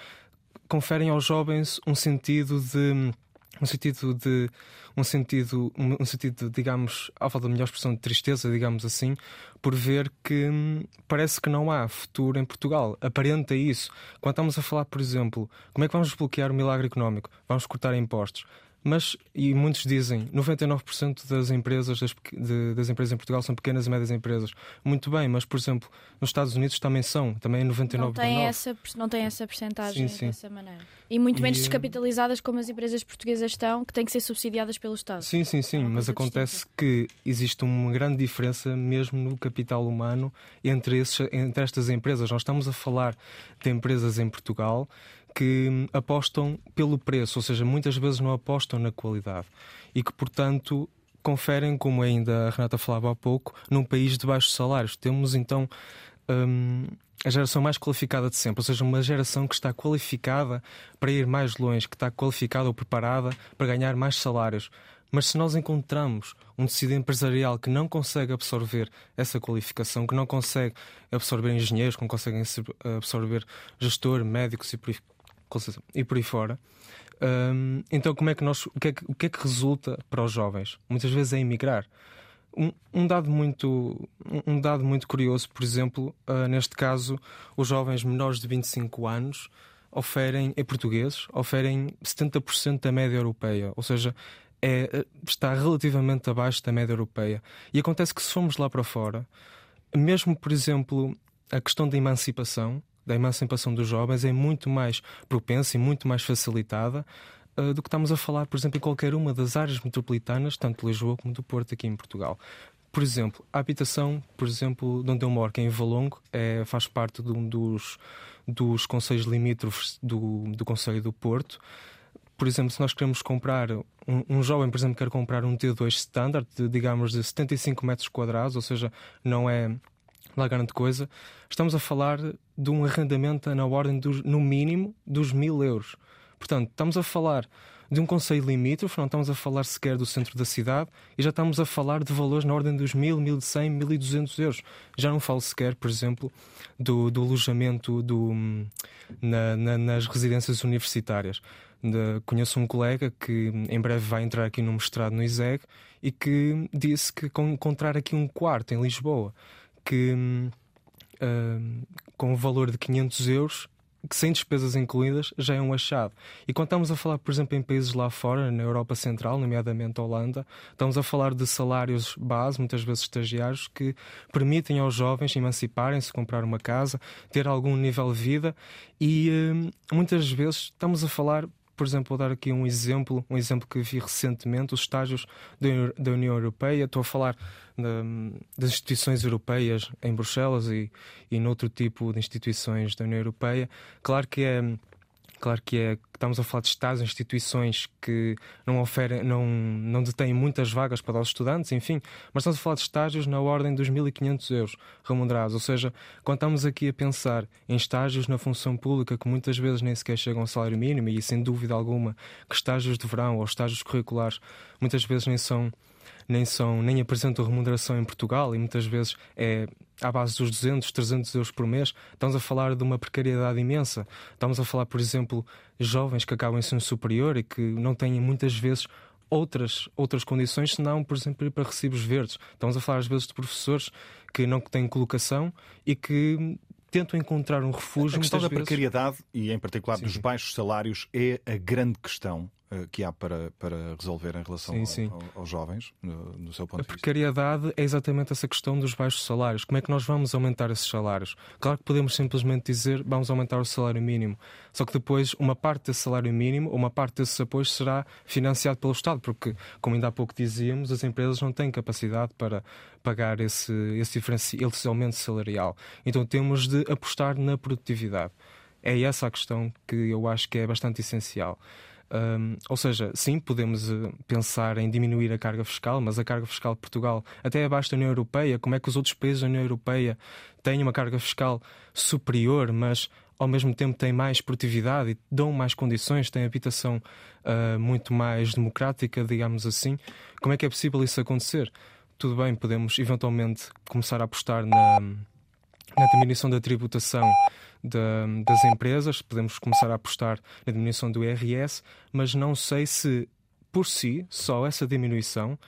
conferem aos jovens um sentido de um sentido de um sentido um sentido digamos à falta de melhor expressão de tristeza digamos assim por ver que hum, parece que não há futuro em Portugal. Aparenta isso. Quando estamos a falar por exemplo como é que vamos bloquear o milagre económico? Vamos cortar impostos Mas, e muitos dizem, 99% das empresas, das, de, das, empresas em Portugal são pequenas e médias empresas. Muito bem, mas, por exemplo, nos Estados Unidos também são, também é 99%. Não tem, essa, não tem essa percentagem sim, sim. dessa maneira. E muito menos e, descapitalizadas como as empresas portuguesas estão, que têm que ser subsidiadas pelo Estado. Sim, sim, sim, é mas acontece distinta. que existe uma grande diferença mesmo no capital humano entre, esses, entre estas empresas. Nós estamos a falar de empresas em Portugal que apostam pelo preço, ou seja, muitas vezes não apostam na qualidade e que, portanto, conferem, como ainda a Renata falava há pouco, num país de baixos salários. Temos então hum, a geração mais qualificada de sempre, ou seja, uma geração que está qualificada para ir mais longe, que está qualificada ou preparada para ganhar mais salários. Mas se nós encontramos um tecido empresarial que não consegue absorver essa qualificação, que não consegue absorver engenheiros, que não conseguem absorver gestor, médicos e e por aí fora. Um, então, como é que nós, o que é que, o que é que resulta para os jovens? Muitas vezes é emigrar. Um, um, dado muito, um dado muito curioso, por exemplo, uh, neste caso, os jovens menores de 25 anos oferem, em portugueses, oferem 70% da média europeia, ou seja, é, está relativamente abaixo da média europeia. E acontece que se formos lá para fora, mesmo, por exemplo, a questão da emancipação, da emancipação dos jovens é muito mais propensa e muito mais facilitada uh, do que estamos a falar, por exemplo, em qualquer uma das áreas metropolitanas, tanto de Lisboa como do Porto, aqui em Portugal. Por exemplo, a habitação, por exemplo, de onde eu moro, que é em Valongo, é, faz parte de um dos, dos conselhos limítrofes do, do Conselho do Porto. Por exemplo, se nós queremos comprar, um, um jovem, por exemplo, quer comprar um T2 standard, de, digamos, de 75 metros quadrados, ou seja, não é lá grande coisa, estamos a falar de um arrendamento na ordem, dos, no mínimo, dos mil euros. Portanto, estamos a falar de um conselho limítrofe, não estamos a falar sequer do centro da cidade e já estamos a falar de valores na ordem dos mil, mil cem, mil e duzentos euros. Já não falo sequer, por exemplo, do, do alojamento do, na, na, nas residências universitárias. De, conheço um colega que em breve vai entrar aqui no mestrado no ISEG e que disse que encontrar aqui um quarto em Lisboa que uh, com o valor de 500 euros que sem despesas incluídas já é um achado. E quando estamos a falar, por exemplo, em países lá fora, na Europa Central, nomeadamente a Holanda, estamos a falar de salários base, muitas vezes estagiários, que permitem aos jovens emanciparem-se, comprar uma casa, ter algum nível de vida e uh, muitas vezes estamos a falar por exemplo, vou dar aqui um exemplo, um exemplo que vi recentemente, os estágios da União Europeia. Estou a falar das instituições europeias em Bruxelas e, e noutro tipo de instituições da União Europeia. Claro que é Claro que é estamos a falar de estados, instituições que não oferem, não, não detêm muitas vagas para os estudantes, enfim, mas estamos a falar de estágios na ordem dos 1.500 euros remunerados. Ou seja, quando estamos aqui a pensar em estágios na função pública que muitas vezes nem sequer chegam ao salário mínimo, e sem dúvida alguma que estágios de verão ou estágios curriculares muitas vezes nem são nem são nem apresentam remuneração em Portugal e muitas vezes é à base dos 200, 300 euros por mês. Estamos a falar de uma precariedade imensa. Estamos a falar, por exemplo, jovens que acabam em ensino superior e que não têm muitas vezes outras, outras condições, senão, por exemplo, ir para recibos verdes. Estamos a falar às vezes de professores que não têm colocação e que tentam encontrar um refúgio. A questão da vezes... precariedade e, em particular, sim, dos sim. baixos salários é a grande questão que há para, para resolver em relação sim, sim. Ao, aos jovens, no, no, seu ponto de vista? A precariedade é exatamente essa questão dos baixos salários. Como é que nós vamos aumentar esses salários? Claro que podemos simplesmente dizer vamos aumentar o salário mínimo, só que depois uma parte desse salário mínimo, uma parte desses apoios será financiado pelo Estado, porque, como ainda há pouco dizíamos, as empresas não têm capacidade para pagar esse, esse, esse aumento salarial. Então temos de apostar na produtividade. É essa a questão que eu acho que é bastante essencial. Um, ou seja, sim, podemos uh, pensar em diminuir a carga fiscal, mas a carga fiscal de Portugal até abaixo da União Europeia, como é que os outros países da União Europeia têm uma carga fiscal superior, mas ao mesmo tempo têm mais produtividade e dão mais condições, têm habitação uh, muito mais democrática, digamos assim. Como é que é possível isso acontecer? Tudo bem, podemos eventualmente começar a apostar na, na diminuição da tributação da, das empresas, podemos começar a apostar na diminuição do IRS, mas não sei se por si, só essa diminuição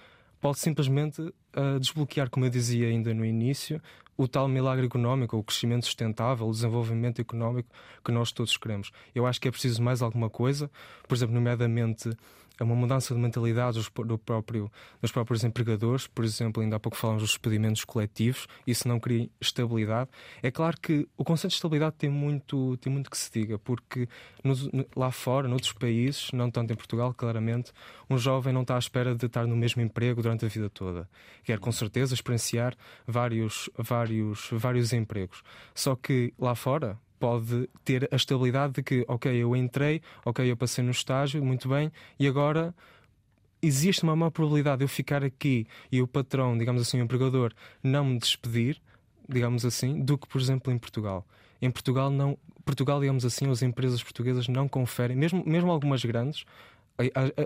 pode simplesmente uh, desbloquear, como eu dizia ainda no início, o tal milagre económico, o crescimento sustentável, o desenvolvimento económico que nós todos queremos. Eu acho que é preciso mais alguma coisa, por exemplo, nomeadamente é uma mudança de mentalidade do próprio, dos próprios empregadores. Por exemplo, ainda há pouco falamos dos despedimentos coletivos, isso não cria estabilidade. É claro que o conceito de estabilidade tem muito, tem muito que se diga, porque no, lá fora, noutros países, não tanto em Portugal, claramente, um jovem não está à espera de estar no mesmo emprego durante a vida toda. Quer com certeza experienciar vários, vários, vários empregos. Só que lá fora, pode ter a estabilidade de que, ok, eu entrei, ok, eu passei no estágio, muito bem, e agora existe uma maior probabilidade de eu ficar aqui e o patrão, digamos assim, o empregador, não me despedir, digamos assim, do que, por exemplo, em Portugal. Em Portugal, não, Portugal, digamos assim, as empresas portuguesas não conferem, mesmo, mesmo algumas grandes,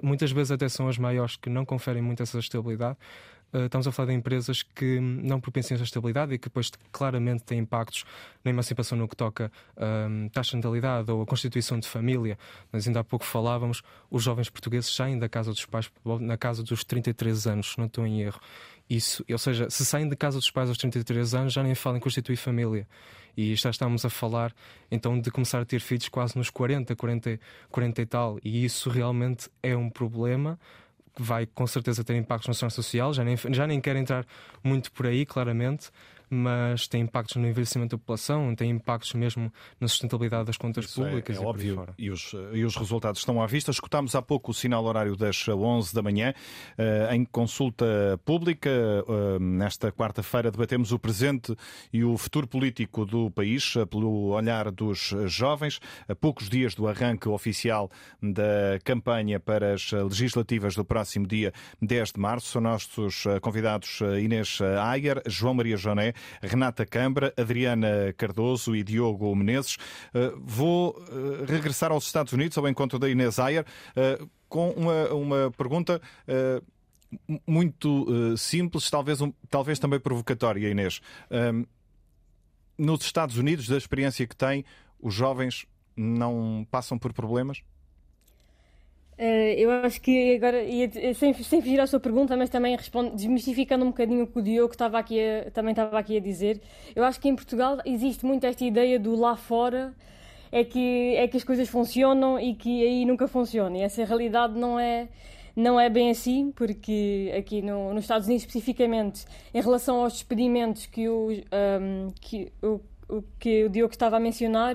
muitas vezes até são as maiores que não conferem muito essa estabilidade, eh, estamos a falar de empresas que não propensam essa estabilidade e que depois claramente têm impactos na emancipação no que toca um, ehm, taxa de natalidade ou a constituição de família. Mas ainda há pouco falávamos, os jovens portugueses saem da casa dos pais na casa dos 33 anos, não estou em erro. Isso, ou seja, se saem de casa dos pais aos 33 anos, já nem falam em constituir família. E já estamos a falar então de começar a ter filhos quase nos 40, 40, 40 e tal. E isso realmente é um problema vai com certeza ter impactos na segurança social, já nem, já nem quero entrar muito por aí, claramente, mas tem impactos no envelhecimento da população, tem impactos mesmo na sustentabilidade das contas Isso é- públicas. É, é e óbvio, e os, e os resultados estão à vista. Escutámos há pouco o sinal horário das 11 da manhã. Uh, em consulta pública, uh, nesta quarta-feira, debatemos o presente e o futuro político do país, uh, pelo olhar dos jovens. A poucos dias do arranque oficial da campanha para as legislativas do próximo dia 10 de março, são nossos convidados Inês Ayer, João Maria Joné Renata Câmara, Adriana Cardoso e Diogo Menezes. Eh, vou eh, regressar aos Estados Unidos, ao encontro da Inês Ayer, eh, com uma, uma pergunta muito simples, talvez, talvez também provocatória, Inês. nos Estados Unidos, da experiência que tem, os jovens não passam por problemas? Uh, eu acho que agora, ia, sem, sem fugir à sua pergunta, mas também responde, desmistificando um bocadinho o que o Diogo estava aqui a, também estava aqui a dizer, eu acho que em Portugal existe muito esta ideia do lá fora é que, é que as coisas funcionam e que aí nunca funciona. E essa realidade não é, não é bem assim, porque aqui no, nos Estados Unidos, especificamente, em relação aos despedimentos que o, um, que o o que o Diogo estava a mencionar,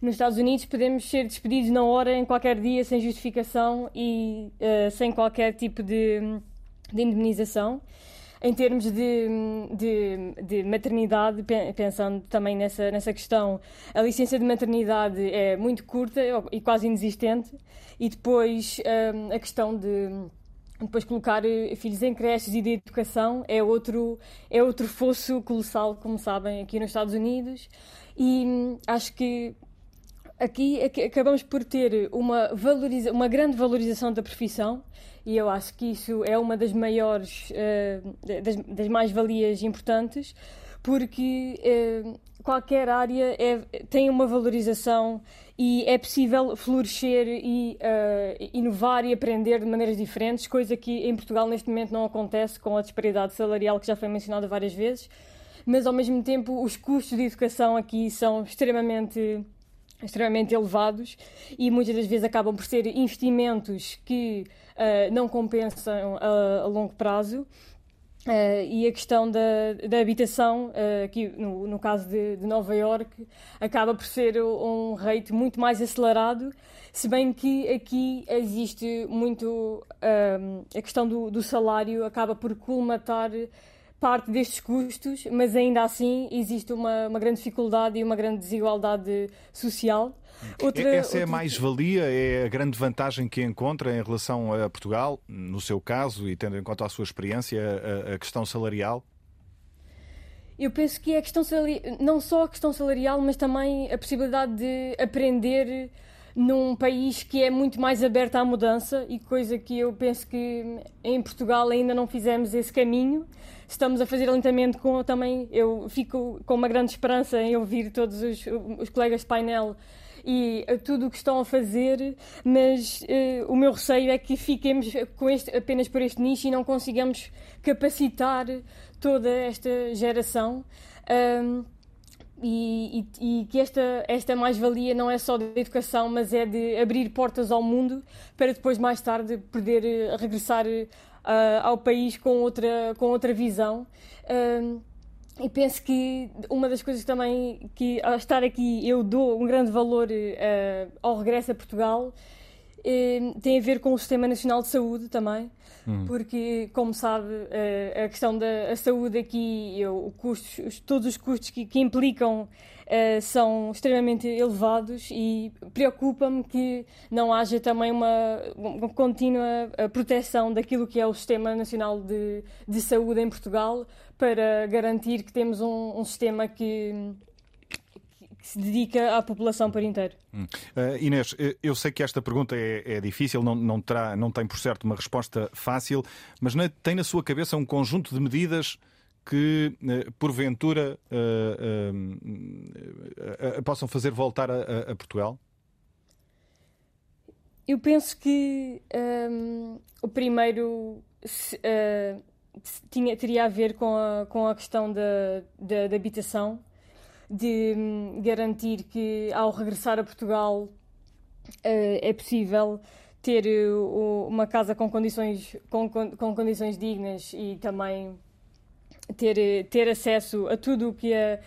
nos Estados Unidos podemos ser despedidos na hora, em qualquer dia, sem justificação e uh, sem qualquer tipo de, de indemnização. Em termos de, de, de, maternidade, pensando também nessa, nessa questão, a licença de maternidade é muito curta e quase inexistente, e depois eh, a questão de depois colocar eh, filhos em creches e de educação é outro, é outro fosso colossal, como sabem, aqui nos Estados Unidos. E hum, acho que aqui acabamos por ter uma, valoriza uma grande valorização da profissão e eu acho que isso é uma das maiores, uh, das, das mais-valias importantes, porque uh, qualquer área é, tem uma valorização e é possível florescer e uh, inovar e aprender de maneiras diferentes, coisa que em Portugal neste momento não acontece com a disparidade salarial que já foi mencionada várias vezes, mas ao mesmo tempo os custos de educação aqui são extremamente extremamente elevados e muitas das vezes acabam por ser investimentos que uh, não compensam a, a longo prazo Uh, e a questão da, da habitação, uh, aqui no, no caso de, de, Nova York, acaba por ser um rate muito mais acelerado, se bem que aqui existe muito uh, a questão do, do, salário acaba por colmatar parte destes custos, mas ainda assim existe uma, uma grande dificuldade e uma grande desigualdade social. Outra, Essa é a mais-valia, é a grande vantagem que encontra em relação a Portugal, no seu caso, e tendo em conta a sua experiência, a, a questão salarial? Eu penso que é a questão salarial, não só a questão salarial, mas também a possibilidade de aprender num país que é muito mais aberto à mudança e coisa que eu penso que em Portugal ainda não fizemos esse caminho. Estamos a fazer lentamente com também, eu fico com uma grande esperança em ouvir todos os, os colegas de painel e a tudo o que estão a fazer, mas uh, o meu receio é que fiquemos com este, apenas por este nicho e não consigamos capacitar toda esta geração. Um, e, e, e, que esta, esta mais-valia não é só de educação, mas é de abrir portas ao mundo para depois, mais tarde, poder uh, regressar uh, ao país com outra, com outra visão. E penso que uma das coisas também que, ao estar aqui, eu dou um grande valor ao regresso a Portugal tem a ver com o Sistema Nacional de Saúde também. Hum. porque, como sabe, a questão da saúde aqui, eu, custos, todos os custos que, que implicam uh, são extremamente elevados e preocupa-me que não haja também uma, uma, contínua eh, proteção daquilo que é o Sistema Nacional de, de Saúde em Portugal para garantir que temos um, um sistema que que se dedica à população por inteiro. Uh, Inês, eh, eu sei que esta pergunta é, é, difícil, não, não, terá, não tem por certo uma resposta fácil, mas na, tem na sua cabeça um conjunto de medidas que, uh, porventura, uh, possam fazer voltar a, Portugal? Eu penso que um, o primeiro se, tinha, teria a ver com a, com a questão da, da, da habitação de hum, garantir que ao regressar a Portugal uh, é possível ter uh, uma casa com condições, com, com, condições dignas e também ter, ter acesso a tudo o que a,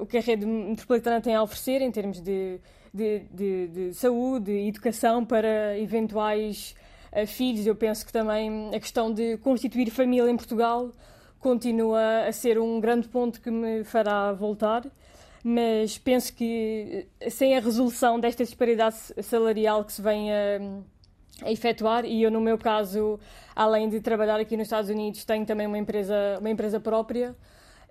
o que a rede metropolitana tem a oferecer em termos de, de, de, de saúde educação para eventuais uh, filhos. Eu penso que também a questão de constituir família em Portugal continua a ser um grande ponto que me fará voltar mas penso que eh, sem a resolução desta disparidade salarial que se vem a, a efetuar, e eu no meu caso, além de trabalhar aqui nos Estados Unidos, tenho também uma empresa, uma empresa própria,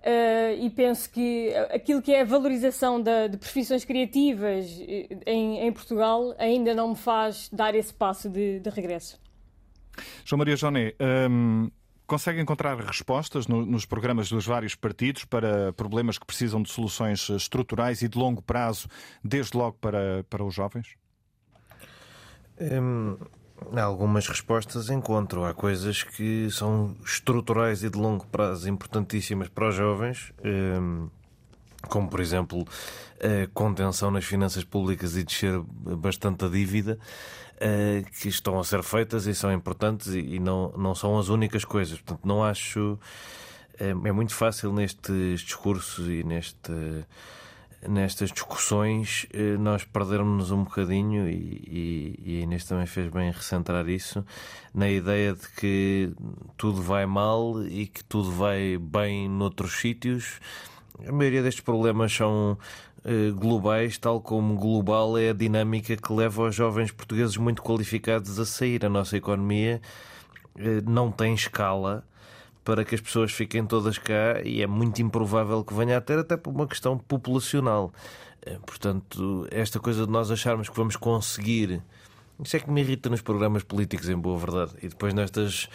Uh, e penso que aquilo que é a valorização da, de profissões criativas eh, em, em, Portugal ainda não me faz dar esse passo de, de regresso. João Maria Joné, um, Consegue encontrar respostas no, nos programas dos vários partidos para problemas que precisam de soluções estruturais e de longo prazo, desde logo para, para os jovens? Hum, algumas respostas encontro. Há coisas que são estruturais e de longo prazo importantíssimas para os jovens. Hum, como por exemplo a contenção nas finanças públicas e descer bastante a dívida, eh, que estão a ser feitas e são importantes e não, não são as únicas coisas. Portanto, não acho. É, é muito fácil nestes discursos e neste nestas discussões eh, nós perdermos um bocadinho e, e, e a Inês também fez bem recentrar isso na ideia de que tudo vai mal e que tudo vai bem noutros sítios a maioria destes problemas são uh, globais, tal como global é a dinâmica que leva os jovens portugueses muito qualificados a sair. A nossa economia uh, não tem escala para que as pessoas fiquem todas cá e é muito improvável que venha a ter, até por uma questão populacional. Uh, portanto, esta coisa de nós acharmos que vamos conseguir. Isso é que me irrita nos programas políticos, em boa verdade. E depois nestas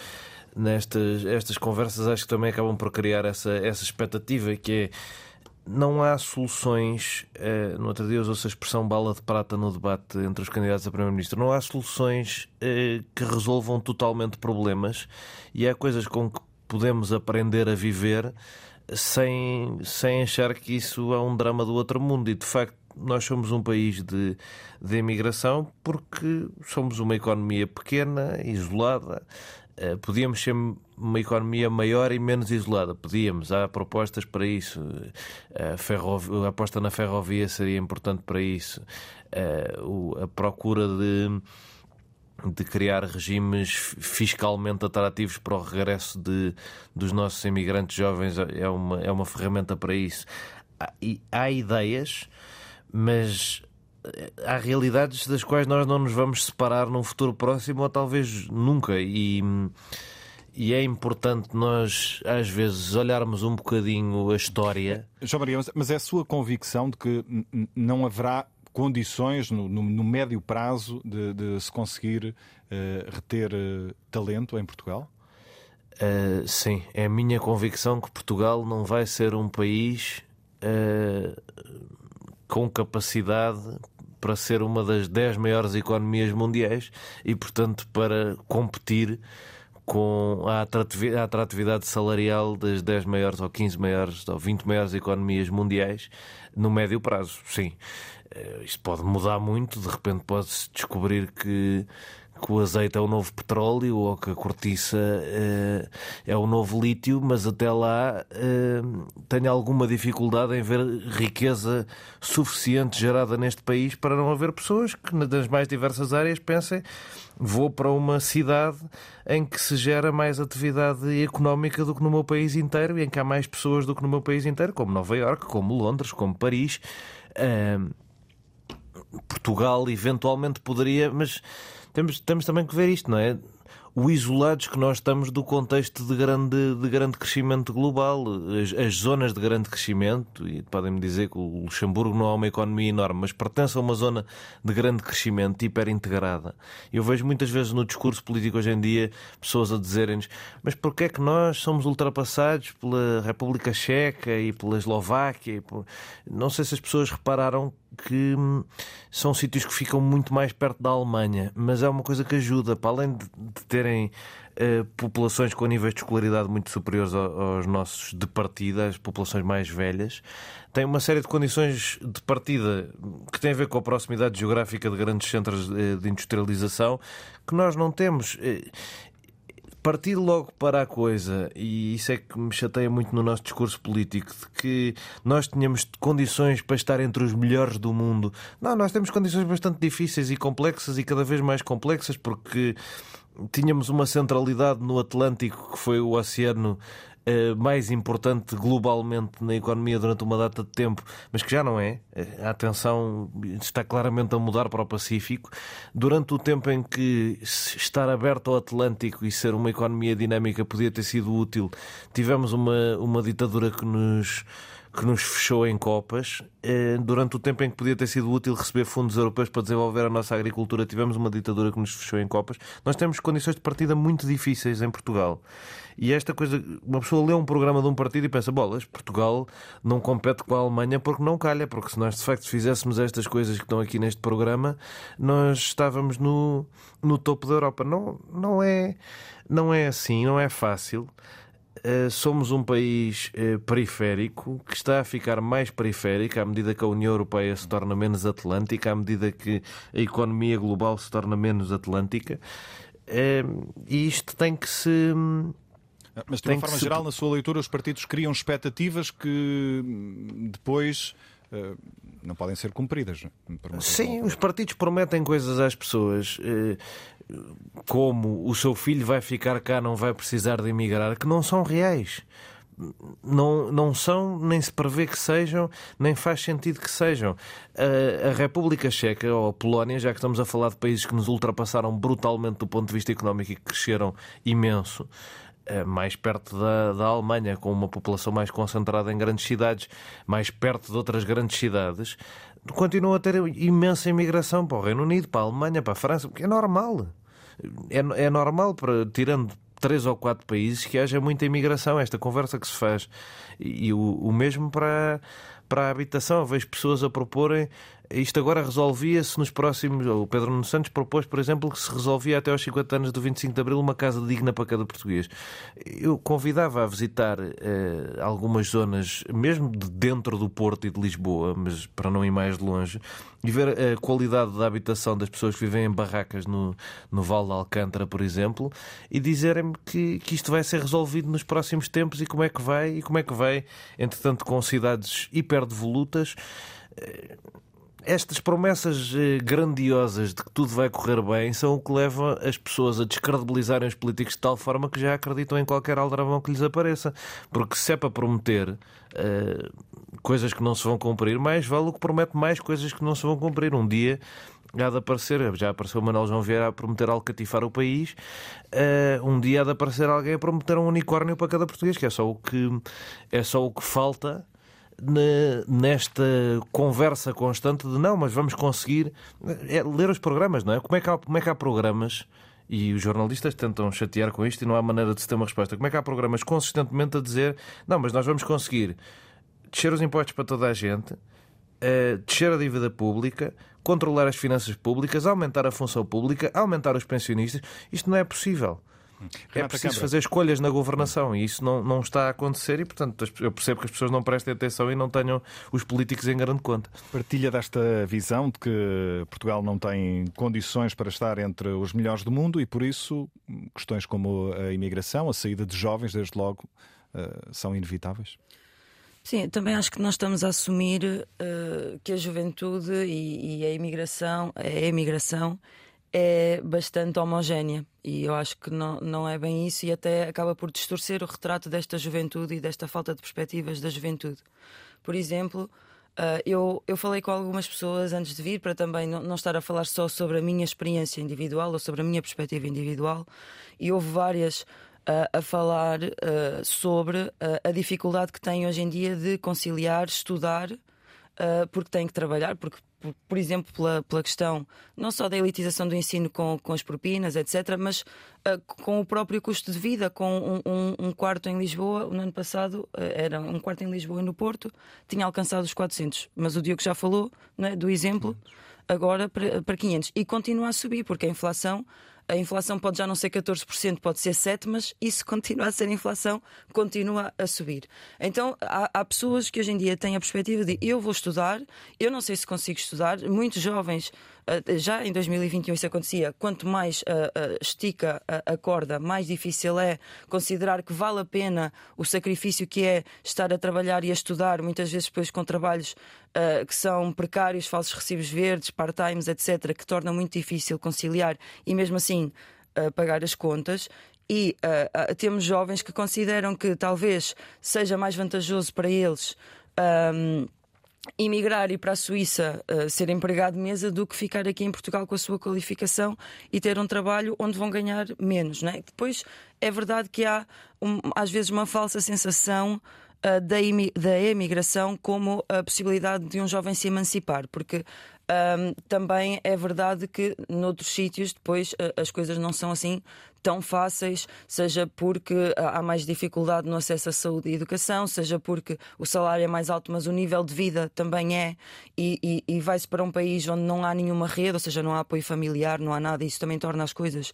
nestas estas conversas acho que também acabam por criar essa, essa expectativa que é não há soluções. Uh, no outro dia usou-se a expressão bala de prata no debate entre os candidatos a Primeiro-Ministro. Não há soluções uh, que resolvam totalmente problemas e há coisas com que podemos aprender a viver sem, sem achar que isso é um drama do outro mundo. E de facto, nós somos um país de, de imigração porque somos uma economia pequena, isolada. Eh, podíamos ser uma economia maior e menos isolada. Podíamos, há propostas para isso. A, ferrovia, a aposta na ferrovia seria importante para isso. Eh, a procura de, de criar regimes fiscalmente atrativos para o regresso de, dos nossos imigrantes jovens é uma, é uma ferramenta para isso. Há, há ideias, mas há realidades das quais nós não nos vamos separar num futuro próximo ou talvez nunca. E, e é importante nós, às vezes, olharmos um bocadinho a história. João Maria, mas é a sua convicção de que não haverá condições no, no, no médio prazo de, de se conseguir uh, reter uh, talento em Portugal? Uh, sim, é a minha convicção que Portugal não vai ser um país com capacidade para ser uma das 10 maiores economias mundiais e, portanto, para competir com a atratividade salarial das 10 maiores ou 15 maiores ou 20 maiores economias mundiais no médio prazo. Sim, isto pode mudar muito, de repente pode-se descobrir que que o azeite é o novo petróleo ou que a cortiça uh, é o novo lítio, mas até lá uh, tenho alguma dificuldade em ver riqueza suficiente gerada neste país para não haver pessoas que, nas mais diversas áreas, pensem vou para uma cidade em que se gera mais atividade económica do que no meu país inteiro e em que há mais pessoas do que no meu país inteiro, como Nova Iorque, como Londres, como Paris. Uh, Portugal eventualmente poderia, mas temos, temos também que ver isto, não é? o isolados que nós estamos do contexto de grande, de grande crescimento global. As, as zonas de grande crescimento, e podem-me dizer que o Luxemburgo não é uma economia enorme, mas pertence a uma zona de grande crescimento, hiperintegrada. Eu vejo muitas vezes no discurso político hoje em dia pessoas a dizerem-nos mas porquê é que nós somos ultrapassados pela República Checa e pela Eslováquia? Não sei se as pessoas repararam que hum, são sítios que ficam muito mais perto da Alemanha, mas é uma coisa que ajuda, para além de, de terem uh, populações com níveis de escolaridade muito superiores aos nossos de partida, as populações mais velhas, tem uma série de condições de partida que têm a ver com a proximidade geográfica de grandes centros eh, de industrialização que nós não temos. Partir logo para a coisa, e isso é que me chateia muito no nosso discurso político, de que nós tínhamos condições para estar entre os melhores do mundo. Não, nós temos condições bastante difíceis e complexas e cada vez mais complexas porque tínhamos uma centralidade no Atlântico que foi o oceano mais importante globalmente na economia durante uma data de tempo, mas que já não é. Eh, a atenção está claramente a mudar para o Pacífico. Durante o tempo em que estar aberto ao Atlântico e ser uma economia dinâmica podia ter sido útil, tivemos uma, uma ditadura que nos que nos fechou em copas. Eh, durante o tempo em que podia ter sido útil receber fundos europeus para desenvolver a nossa agricultura, tivemos uma ditadura que nos fechou em copas. Nós temos condições de partida muito difíceis em Portugal. E esta coisa, uma pessoa lê um programa de um partido e pensa: bolas, Portugal não compete com a Alemanha porque não calha, porque se nós de facto fizéssemos estas coisas que estão aqui neste programa, nós estávamos no, no topo da Europa. Não, não, é, não é assim, não é fácil. Uh, somos um país uh, periférico que está a ficar mais periférico à medida que a União Europeia se torna menos atlântica, à medida que a economia global se torna menos atlântica. Uh, e isto tem que se mas de uma forma geral, na sua leitura, os partidos criam expectativas que hum, depois uh, não podem ser cumpridas. Sim, os partidos prometem coisas às pessoas. Uh, como o seu filho vai ficar cá, não vai precisar de emigrar, que não são reais. Não, não são, nem se prevê que sejam, nem faz sentido que sejam. A, a República Checa ou a Polónia, já que estamos a falar de países que nos ultrapassaram brutalmente do ponto de vista económico e que cresceram imenso, eh, mais perto da, da Alemanha, com uma população mais concentrada em grandes cidades, mais perto de outras grandes cidades, continua a ter imensa imigração para o Reino Unido, para a Alemanha, para a França, porque é normal. É, é normal, para, tirando três ou quatro países, que haja muita imigração. Esta conversa que se faz. E, e o, o mesmo para, para a habitação. Eu vejo pessoas a proporem isto agora resolvia-se nos próximos. O Pedro Nuno Santos propôs, por exemplo, que se resolvia até aos 50 anos do 25 de Abril uma casa digna para cada português. Eu convidava a visitar eh, algumas zonas, mesmo de dentro do Porto e de Lisboa, mas para não ir mais de longe, e ver a qualidade da habitação das pessoas que vivem em barracas no, no Val de Alcântara, por exemplo, e dizerem-me que, que isto vai ser resolvido nos próximos tempos e como é que vai, e como é que vai, entretanto, com cidades hiperdevolutas. Eh, estas promessas eh, grandiosas de que tudo vai correr bem são o que leva as pessoas a descredibilizarem os políticos de tal forma que já acreditam em qualquer aldrabão que lhes apareça. Porque se é para prometer uh, coisas que não se vão cumprir, mais vale o que promete mais coisas que não se vão cumprir. Um dia há de aparecer, já apareceu o Manuel João Vieira a prometer alcatifar o país, uh, um dia há de aparecer alguém a prometer um unicórnio para cada português, que é só o que, é só o que falta nesta conversa constante de não, mas vamos conseguir é ler os programas, não é? Como é que há, como é que há programas e os jornalistas tentam chatear com isto e não há maneira de se ter uma resposta. Como é que há programas consistentemente a dizer não, mas nós vamos conseguir descer os impostos para toda a gente, uh, descer a dívida pública, controlar as finanças públicas, aumentar a função pública, aumentar os pensionistas. Isto não é possível. É preciso fazer escolhas na governação e isso não, não está a acontecer e, portanto, eu percebo que as pessoas não prestem atenção e não tenham os políticos em grande conta. Partilha desta visão de que Portugal não tem condições para estar entre os melhores do mundo e, por isso, questões como a imigração, a saída de jovens, desde logo, eh, são inevitáveis? Sim, também acho que nós estamos a assumir uh, que a juventude e, e, a imigração, a imigração é bastante homogénea e eu acho que não, não é bem isso e até acaba por distorcer o retrato desta juventude e desta falta de perspectivas da juventude. Por exemplo, uh, eu, eu falei com algumas pessoas antes de vir para também não, não estar a falar só sobre a minha experiência individual ou sobre a minha perspectiva individual e houve várias uh, a falar uh, sobre a dificuldade que têm hoje em dia de conciliar, estudar porque têm que trabalhar, porque por, por exemplo, pela, pela questão não só da elitização do ensino com, com as propinas, etc., mas uh, com o próprio custo de vida, com um, um, um, quarto em Lisboa, no ano passado uh, era um quarto em Lisboa e no Porto, tinha alcançado os 400, mas o Diogo já falou né, do exemplo, agora para, para 500, e continua a subir, porque a inflação a inflação pode já não ser 14%, pode ser 7%, mas isso continua a ser inflação, continua a subir. Então há, há, pessoas que hoje em dia têm a perspectiva de eu vou estudar, eu não sei se consigo estudar. Muitos jovens, já em 2021 isso acontecia, quanto mais uh, uh, estica a, a, corda, mais difícil é considerar que vale a pena o sacrifício que é estar a trabalhar e a estudar, muitas vezes depois com trabalhos uh, que são precários, falsos recibos verdes, part-times, etc., que tornam muito difícil conciliar e mesmo assim uh, pagar as contas. E uh, temos jovens que consideram que talvez seja mais vantajoso para eles. Um, emigrar e para a Suíça uh, ser empregado de mesa do que ficar aqui em Portugal com a sua qualificação e ter um trabalho onde vão ganhar menos. Né? Depois é verdade que há um, às vezes uma falsa sensação uh, da, da emigração como a possibilidade de um jovem se emancipar, porque um, também é verdade que noutros sítios depois uh, as coisas não são assim tão fáceis, seja porque há mais dificuldade no acesso à saúde e educação, seja porque o salário é mais alto, mas o nível de vida também é, e, e, e vai-se para um país onde não há nenhuma rede, ou seja, não há apoio familiar, não há nada, isso também torna as coisas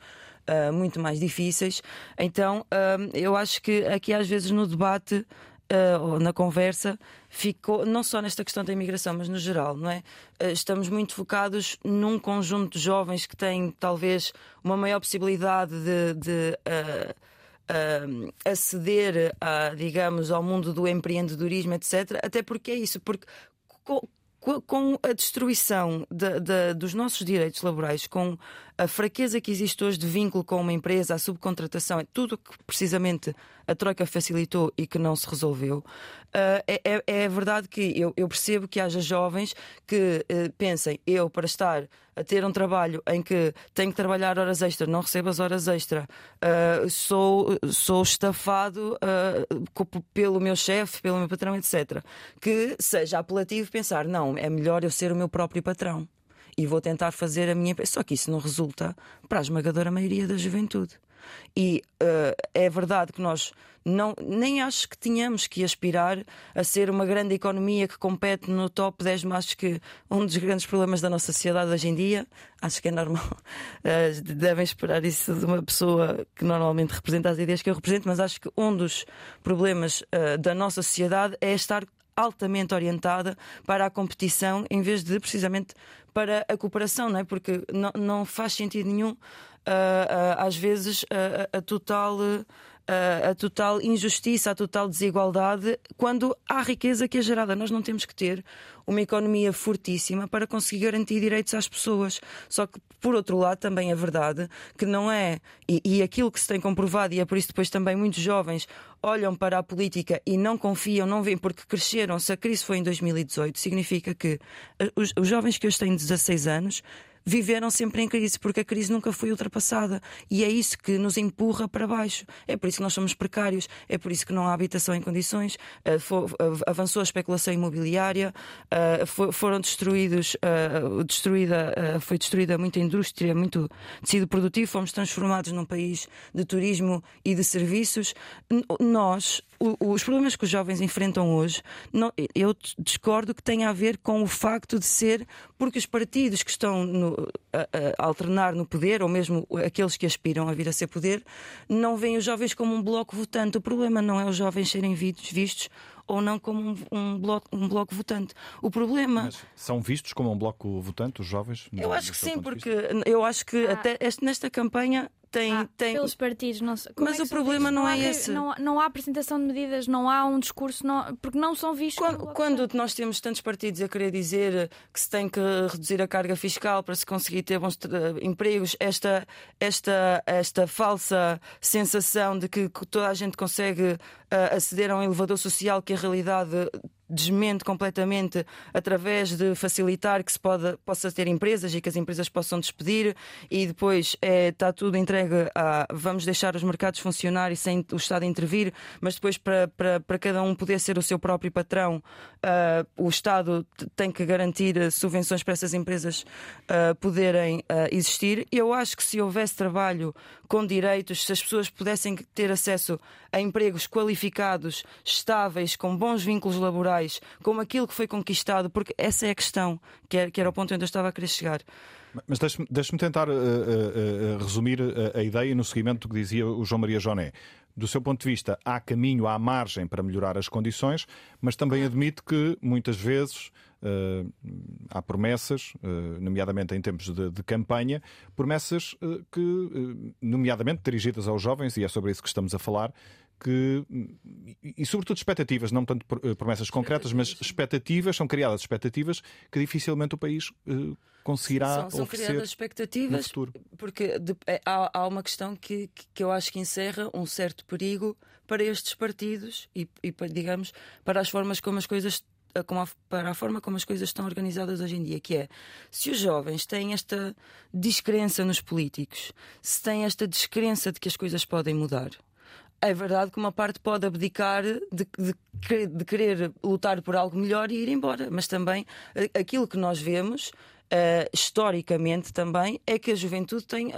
uh, muito mais difíceis. Então, uh, eu acho que aqui às vezes no debate uh, na conversa ficou não só nesta questão da imigração, mas no geral, não é? Uh, estamos muito focados num conjunto de jovens que têm talvez uma maior possibilidade de, de Uh, aceder a, digamos, ao mundo do empreendedorismo, etc. Até porque é isso, porque com a destruição de, de, dos nossos direitos laborais, com a fraqueza que existe hoje de vínculo com uma empresa, a subcontratação, é tudo que precisamente a Troika facilitou e que não se resolveu. Uh, é, é, verdade que eu, eu, percebo que haja jovens que uh, pensem, eu para estar a ter um trabalho em que tenho que trabalhar horas extra, não recebo as horas extra, uh, sou, sou estafado pelo meu chefe, pelo meu patrão, etc. Que seja apelativo pensar, não, é melhor eu ser o meu próprio patrão e vou tentar fazer a minha. Só que isso não resulta para a esmagadora maioria da juventude. E uh, é verdade que nós não, nem acho que tínhamos que aspirar a ser uma grande economia que compete no top 10, mas acho que um dos grandes problemas da nossa sociedade hoje em dia, acho que é normal, uh, devem esperar isso de uma pessoa que normalmente representa as ideias que eu represento, mas acho que um dos problemas uh, da nossa sociedade é estar altamente orientada para a competição em vez de precisamente para a cooperação, não é? Porque não, faz sentido nenhum, uh, uh, às vezes, a total. A total injustiça, a total desigualdade, quando há riqueza que é gerada. Nós não temos que ter uma economia fortíssima para conseguir garantir direitos às pessoas. Só que, por outro lado, também é verdade que não é, e, e aquilo que se tem comprovado, e é por isso depois também muitos jovens olham para a política e não confiam, não veem, porque cresceram. Se a crise foi em 2018, significa que eh, os, os jovens que hoje têm 16 anos viveram sempre em crise, porque a crise nunca foi ultrapassada. E é isso que nos empurra para baixo. É por isso que nós somos precários, é por isso que não há habitação em condições, uh, avançou a especulação imobiliária, for, foram destruídos, destruída, foi destruída muita indústria, muito tecido produtivo, fomos transformados num país de turismo e de serviços. Nós os problemas que os jovens enfrentam hoje, não, eu discordo que tenha a ver com o facto de ser porque os partidos que estão no, a, a alternar no poder, ou mesmo aqueles que aspiram a vir a ser poder, não veem os jovens como um bloco votante. O problema não é os jovens serem vistos ou não como um, um, bloco, um bloco votante. O problema. Mas são vistos como um bloco votante, os jovens? Eu acho que sim, porque eu acho que ah. até este, nesta campanha tem, ah, tem... pelos partidos. Não Mas é o problema não, não é esse. Não, não há apresentação de medidas, não há um discurso, não, porque não são vistos. Quando, quando, nós temos tantos partidos a querer dizer que se tem que reduzir a carga fiscal para se conseguir ter bons empregos, esta, esta, esta falsa sensação de que toda a gente consegue uh, aceder a um elevador social que a realidade desmente completamente através de facilitar que se pode, possa ter empresas e que as empresas possam despedir e depois é, está tudo entregue a vamos deixar os mercados funcionar e sem o Estado intervir, mas depois para, para, para cada um poder ser o seu próprio patrão, uh, o Estado tem que garantir subvenções para essas empresas uh, poderem uh, existir. Eu acho que se houvesse trabalho com direitos, se as pessoas pudessem ter acesso a empregos qualificados, estáveis, com bons vínculos laborais, como aquilo que foi conquistado, porque essa é a questão, que era, que era o ponto onde eu estava a querer chegar. Mas deixe-me deixe tentar uh, uh, uh, resumir a ideia no seguimento do que dizia o João Maria Joné. Do seu ponto de vista, há caminho, há margem para melhorar as condições, mas também admite que muitas vezes Uh, há promessas, uh, nomeadamente em tempos de, de campanha, promessas uh, que, nomeadamente dirigidas aos jovens, e é sobre isso que estamos a falar, que, e sobretudo expectativas, não tanto promessas concretas, mas expectativas, são criadas expectativas que dificilmente o país conseguirá são, são oferecer criadas expectativas porque de, há, há, uma questão que, que eu acho que encerra um certo perigo para estes partidos e, e digamos para as formas como as coisas para a forma como as coisas estão organizadas hoje em dia, que é se os jovens têm esta descrença nos políticos, se têm esta descrença de que as coisas podem mudar, é verdade que uma parte pode abdicar de, de, de, querer lutar por algo melhor e ir embora, mas também aquilo que nós vemos uh, historicamente também, é que a juventude tem,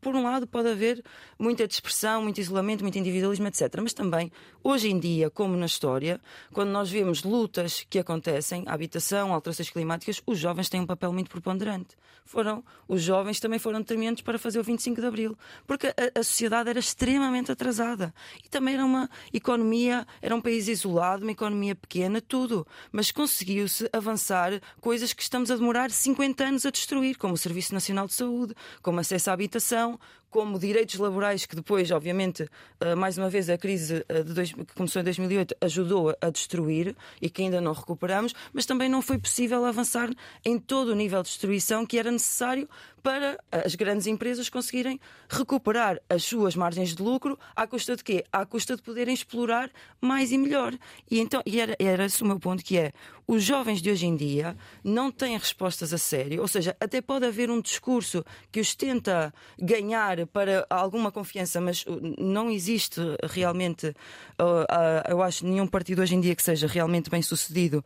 por um lado, pode haver muita dispersão, muito isolamento, muito individualismo, etc. Mas também, hoje em dia, como na história, quando nós vemos lutas que acontecem, habitação, alterações climáticas, os jovens têm um papel muito preponderante. Foram, os jovens também foram determinantes para fazer o 25 de Abril, porque a, a sociedade era extremamente atrasada e também era uma economia, era um país isolado, uma economia pequena, tudo. Mas conseguiu-se avançar coisas que estamos a demorar 50 anos a destruir, como o Serviço Nacional de Saúde, como acesso à habitação, como direitos laborais que depois, obviamente, eh, mais uma vez a crise eh, dois, que começou em 2008 ajudou a destruir e que ainda não recuperamos, mas também não foi possível avançar em todo o nível de destruição que era necessário para as grandes empresas conseguirem recuperar as suas margens de lucro à custa de quê? À custa de poderem explorar mais e melhor. E então, e era, era esse o meu ponto que é, os jovens de hoje em dia não têm respostas a sério, ou seja, até pode haver um discurso que os tenta ganhar para alguma confiança, mas uh, não existe realmente, uh, uh, eu acho, nenhum partido hoje em dia que seja realmente bem sucedido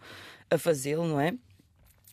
a fazê-lo, não é?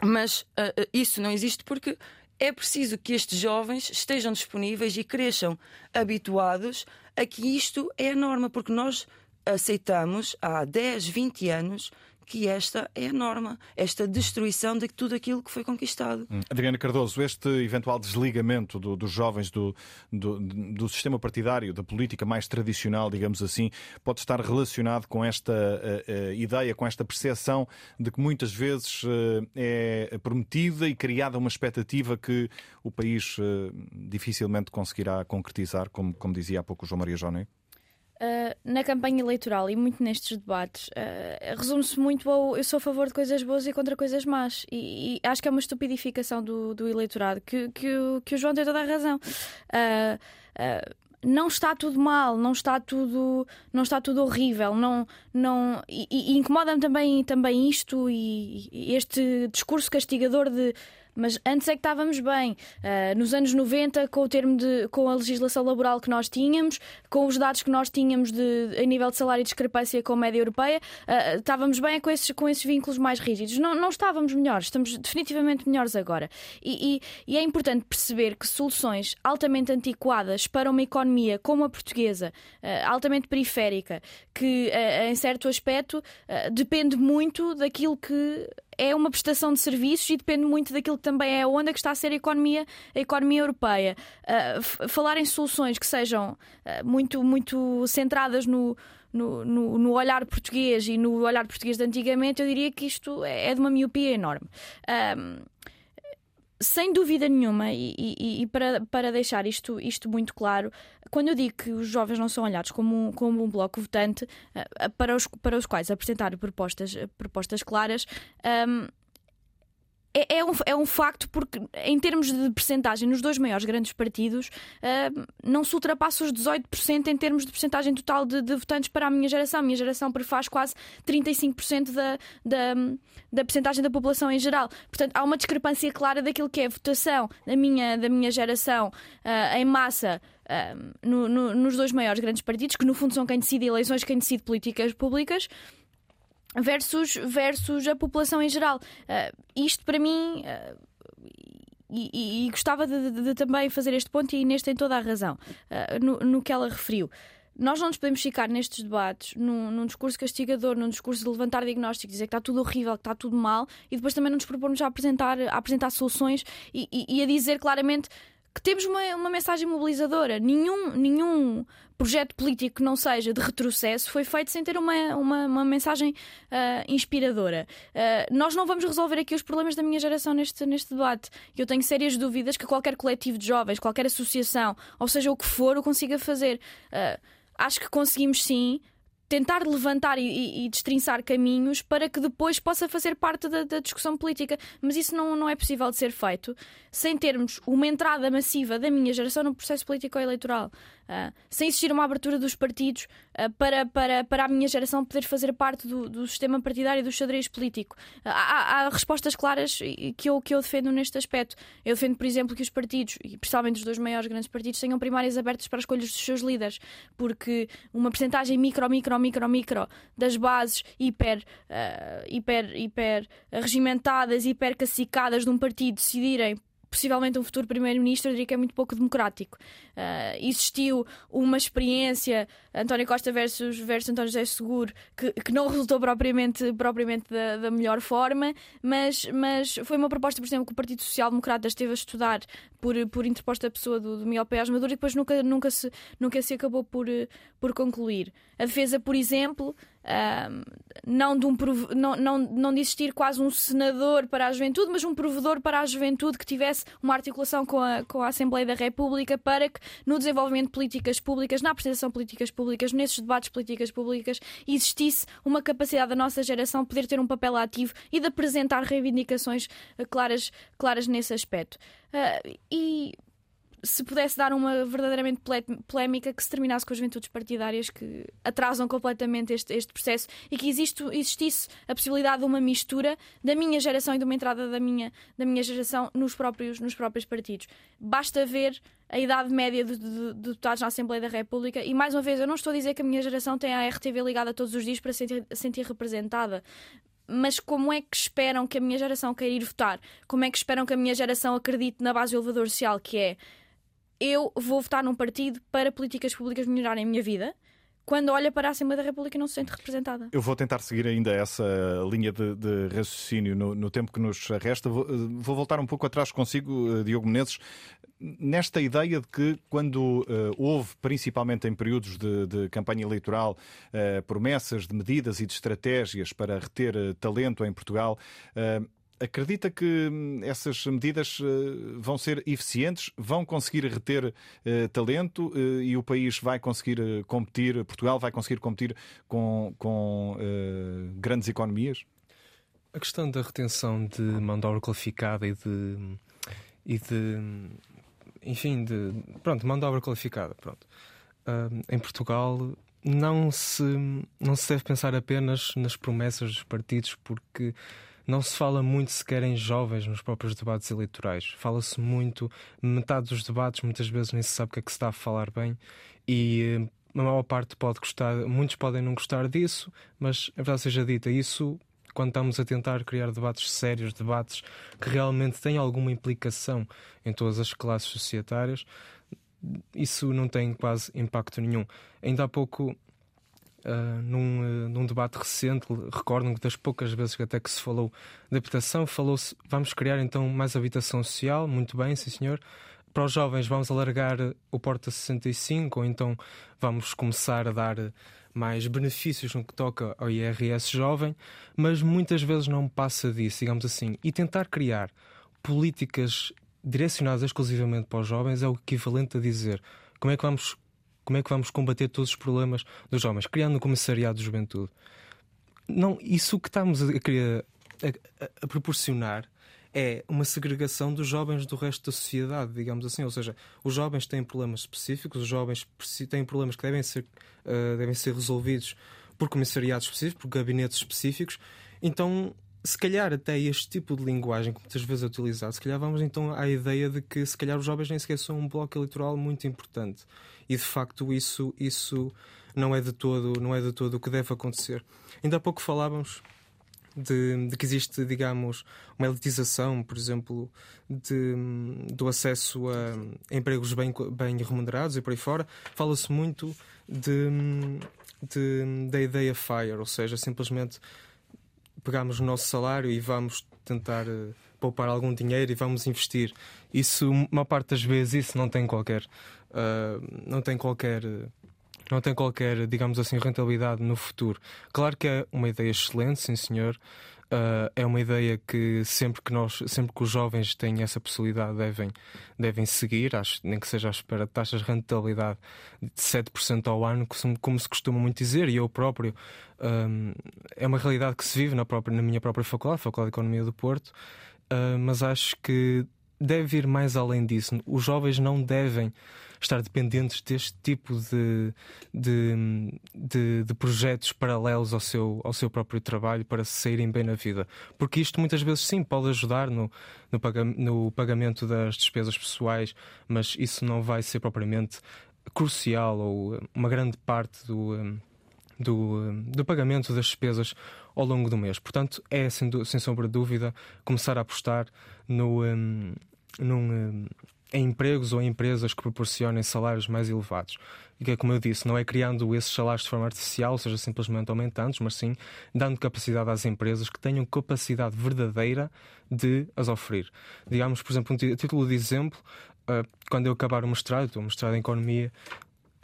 Mas isso não existe porque é preciso que estes jovens estejam disponíveis e cresçam habituados a que isto é a norma, porque nós aceitamos há 10, 20 anos que esta é a norma, esta destruição de tudo aquilo que foi conquistado. Hum. Adriana Cardoso, este eventual desligamento do, dos jovens do, do, do, sistema partidário, da política mais tradicional, digamos assim, pode estar relacionado com esta uh, uh, ideia, com esta percepção de que muitas vezes uh, é prometida e criada uma expectativa que o país dificilmente conseguirá concretizar, como, como dizia há pouco o João Maria Joné? Uh, na campanha eleitoral e muito nestes debates, uh, resume-se muito ao eu sou a favor de coisas boas e contra coisas más. E, e acho que é uma estupidificação do, do eleitorado que, que, que, o João tem toda a razão. Uh, não está tudo mal, não está tudo, não está tudo horrível, não, não e, e incomoda-me também, também isto e, e, este discurso castigador de mas antes é que estávamos bem. Uh, nos anos 90, com o termo de, com a legislação laboral que nós tínhamos, com os dados que nós tínhamos de, a nível de salário e discrepância com a média europeia, uh, estávamos bem com esses, com esses vínculos mais rígidos. Não, não estávamos melhores, estamos definitivamente melhores agora. E, e, e é importante perceber que soluções altamente antiquadas para uma economia como a portuguesa, uh, altamente periférica, que em certo aspecto depende muito daquilo que é uma prestação de serviços e depende muito daquilo que também é a onda que está a ser a economia, a economia europeia. Uh, falar em soluções que sejam uh, muito, muito centradas no, no, no, no, olhar português e no olhar português de antigamente, eu diria que isto é, é de uma miopia enorme. Um, sem dúvida nenhuma, e, e, e, para, para deixar isto, isto muito claro, quando eu digo que os jovens não são olhados como um, como um bloco votante uh, para, os, para os quais apresentar propostas, propostas claras, um, é, é, um, é um facto porque, em termos de percentagem, nos dois maiores grandes partidos, uh, não se ultrapassa os 18% em termos de percentagem total de, de, votantes para a minha geração. A minha geração prefaz quase 35% da, da, da percentagem da população em geral. Portanto, há uma discrepância clara daquilo que é a votação da minha, da minha geração uh, em massa. Uh, no, no, nos dois maiores grandes partidos, que no fundo são quem decide eleições, quem decide políticas públicas, versus, versus a população em geral. Uh, isto para mim. Uh, e, e, e, gostava de, de, de, também fazer este ponto, e Inês tem toda a razão uh, no, no que ela referiu. Nós não nos podemos ficar nestes debates num, num, discurso castigador, num discurso de levantar diagnóstico, dizer que está tudo horrível, que está tudo mal, e depois também não nos propormos a apresentar, a apresentar soluções e, e a dizer claramente que temos uma, uma mensagem mobilizadora. Nenhum, nenhum projeto político que não seja de retrocesso foi feito sem ter uma, uma, uma mensagem uh, inspiradora. Uh, nós não vamos resolver aqui os problemas da minha geração neste, neste debate. Eu tenho sérias dúvidas que qualquer coletivo de jovens, qualquer associação, ou seja o que for, o consiga fazer. Uh, acho que conseguimos sim tentar levantar e, e, e, destrinçar caminhos para que depois possa fazer parte da, da, discussão política. Mas isso não, não é possível de ser feito sem termos uma entrada massiva da minha geração no processo político-eleitoral. Uh, sem existir uma abertura dos partidos uh, para, para, para a minha geração poder fazer parte do, do sistema partidário e do xadrez político. Uh, há, há, respostas claras que eu, que eu defendo neste aspecto. Eu defendo, por exemplo, que os partidos, e principalmente os dois maiores grandes partidos, tenham primárias abertas para escolhas dos seus líderes, porque uma percentagem micro, micro, micro, micro das bases hiper, hiper, hiper regimentadas, hiper cacicadas de um partido decidirem possivelmente um futuro primeiro-ministro, eu diria que é muito pouco democrático. Uh, existiu uma experiência, António Costa versus, versus António José Seguro, que, que não resultou propriamente, propriamente da, da, melhor forma, mas, mas foi uma proposta, por exemplo, que o Partido Social Democrata esteve a estudar por, por interposta pessoa do, do Miguel Pérez Maduro e depois nunca, nunca, se, nunca se acabou por, por concluir. A defesa, por exemplo, não, de um, não, não, não de existir quase um senador para a juventude, mas um provedor para a juventude que tivesse uma articulação com a, com a Assembleia da República para que no desenvolvimento de políticas públicas, na apresentação de políticas públicas, nesses debates de políticas públicas, existisse uma capacidade da nossa geração poder ter um papel ativo e de apresentar reivindicações eh, claras, claras nesse aspecto. Uh, e se pudesse dar uma verdadeiramente polémica que se terminasse com as juventudes partidárias que atrasam completamente este, este processo e que existe, existisse a possibilidade de uma mistura da minha geração e de uma entrada da minha, da minha geração nos próprios, nos próprios partidos. Basta ver a idade média de, de, de, deputados na Assembleia da República e, mais uma vez, eu não estou a dizer que a minha geração tem a RTV ligada todos os dias para se sentir, sentir representada mas como é que esperam que a minha geração queira ir votar? Como é que esperam que a minha geração acredite na base do elevador social, que é eu vou votar num partido para políticas públicas melhorarem a minha vida quando olha para a Assembleia da República não se sente representada. Eu vou tentar seguir ainda essa linha de, de raciocínio no, no, tempo que nos resta. Vou, vou, voltar um pouco atrás consigo, eh, Diogo Menezes, nesta ideia de que quando uh, houve, principalmente em períodos de, de campanha eleitoral, uh, promessas de medidas e de estratégias para reter uh, talento em Portugal, Acredita que hum, essas medidas eh, vão ser eficientes, vão conseguir reter uh, talento uh, e o país vai conseguir competir, Portugal vai conseguir competir com, com uh, grandes economias? A questão da retenção de mão de obra qualificada e de, e de enfim, de pronto, mão de obra qualificada, pronto. em Portugal não se, não se deve pensar apenas nas promessas dos partidos, porque não se fala muito sequer em jovens nos próprios debates eleitorais. Fala-se muito, metade dos debates muitas vezes nem se sabe o que é que se está a falar bem e eh, a maior parte pode gostar, muitos podem não gostar disso, mas a verdade seja dita, isso quando estamos a tentar criar debates sérios, debates que realmente têm alguma implicação em todas as classes societárias, isso não tem quase impacto nenhum. Ainda há pouco, uh, num, uh, num debate recente, recordo-me das poucas vezes que até que se falou de habitação, falou-se vamos criar então mais habitação social, muito bem, sim senhor. Para os jovens vamos alargar o Porta 65 ou então vamos começar a dar mais benefícios no que toca ao IRS jovem, mas muitas vezes não passa disso, digamos assim. E tentar criar políticas direcionadas exclusivamente para os jovens é o equivalente a dizer como é que vamos, como é que vamos combater todos os problemas dos jovens, criando um comissariado de juventude. Não, isso que estamos a, a, a, proporcionar é uma segregação dos jovens do resto da sociedade, digamos assim. Ou seja, os jovens têm problemas específicos, os jovens têm problemas que devem ser, uh, devem ser resolvidos por comissariados específicos, por gabinetes específicos. Então, se calhar até este tipo de linguagem que muitas vezes é utilizado, se calhar vamos então à ideia de que se calhar os jovens nem sequer são um bloco eleitoral muito importante. E de facto isso, isso não é de todo, não é de todo o que deve acontecer. Ainda há pouco falávamos de, de, que existe, digamos, uma elitização, por exemplo, de, do acesso a empregos bem, bem remunerados e por aí fora. Fala-se muito de, de, da ideia FIRE, ou seja, simplesmente pegamos o nosso salário e vamos tentar uh, poupar algum dinheiro e vamos investir. Isso, uma parte das vezes, isso não tem qualquer. Uh, não tem qualquer. Não tem qualquer, digamos assim, rentabilidade no futuro. Claro que é uma ideia excelente, sim senhor. Uh, é uma ideia que sempre que nós, sempre que os jovens têm essa possibilidade devem, devem seguir, acho, nem que seja à espera de taxas de rentabilidade de 7% ao ano, como, se costuma muito dizer, e eu próprio um, é uma realidade que se vive na, própria, na minha própria faculdade, Faculdade de Economia do Porto, uh, mas acho que deve ir mais além disso. Os jovens não devem estar dependentes deste tipo de, de, de, de, projetos paralelos ao seu, ao seu próprio trabalho para se saírem bem na vida. Porque isto muitas vezes sim pode ajudar no, no, pagamento das despesas pessoais, mas isso não vai ser propriamente crucial ou uma grande parte do. Do, do, pagamento das despesas ao longo do mês. Portanto, é sem, sem sombra de dúvida começar a apostar no, um, num, em empregos ou em empresas que proporcionem salários mais elevados. E que, como eu disse, não é criando esses salários de forma artificial, ou seja, simplesmente aumentando, mas sim dando capacidade às empresas que tenham capacidade verdadeira de as oferir. Digamos, por exemplo, um título de exemplo, uh, quando eu acabar o mestrado, estou mestrado em Economia,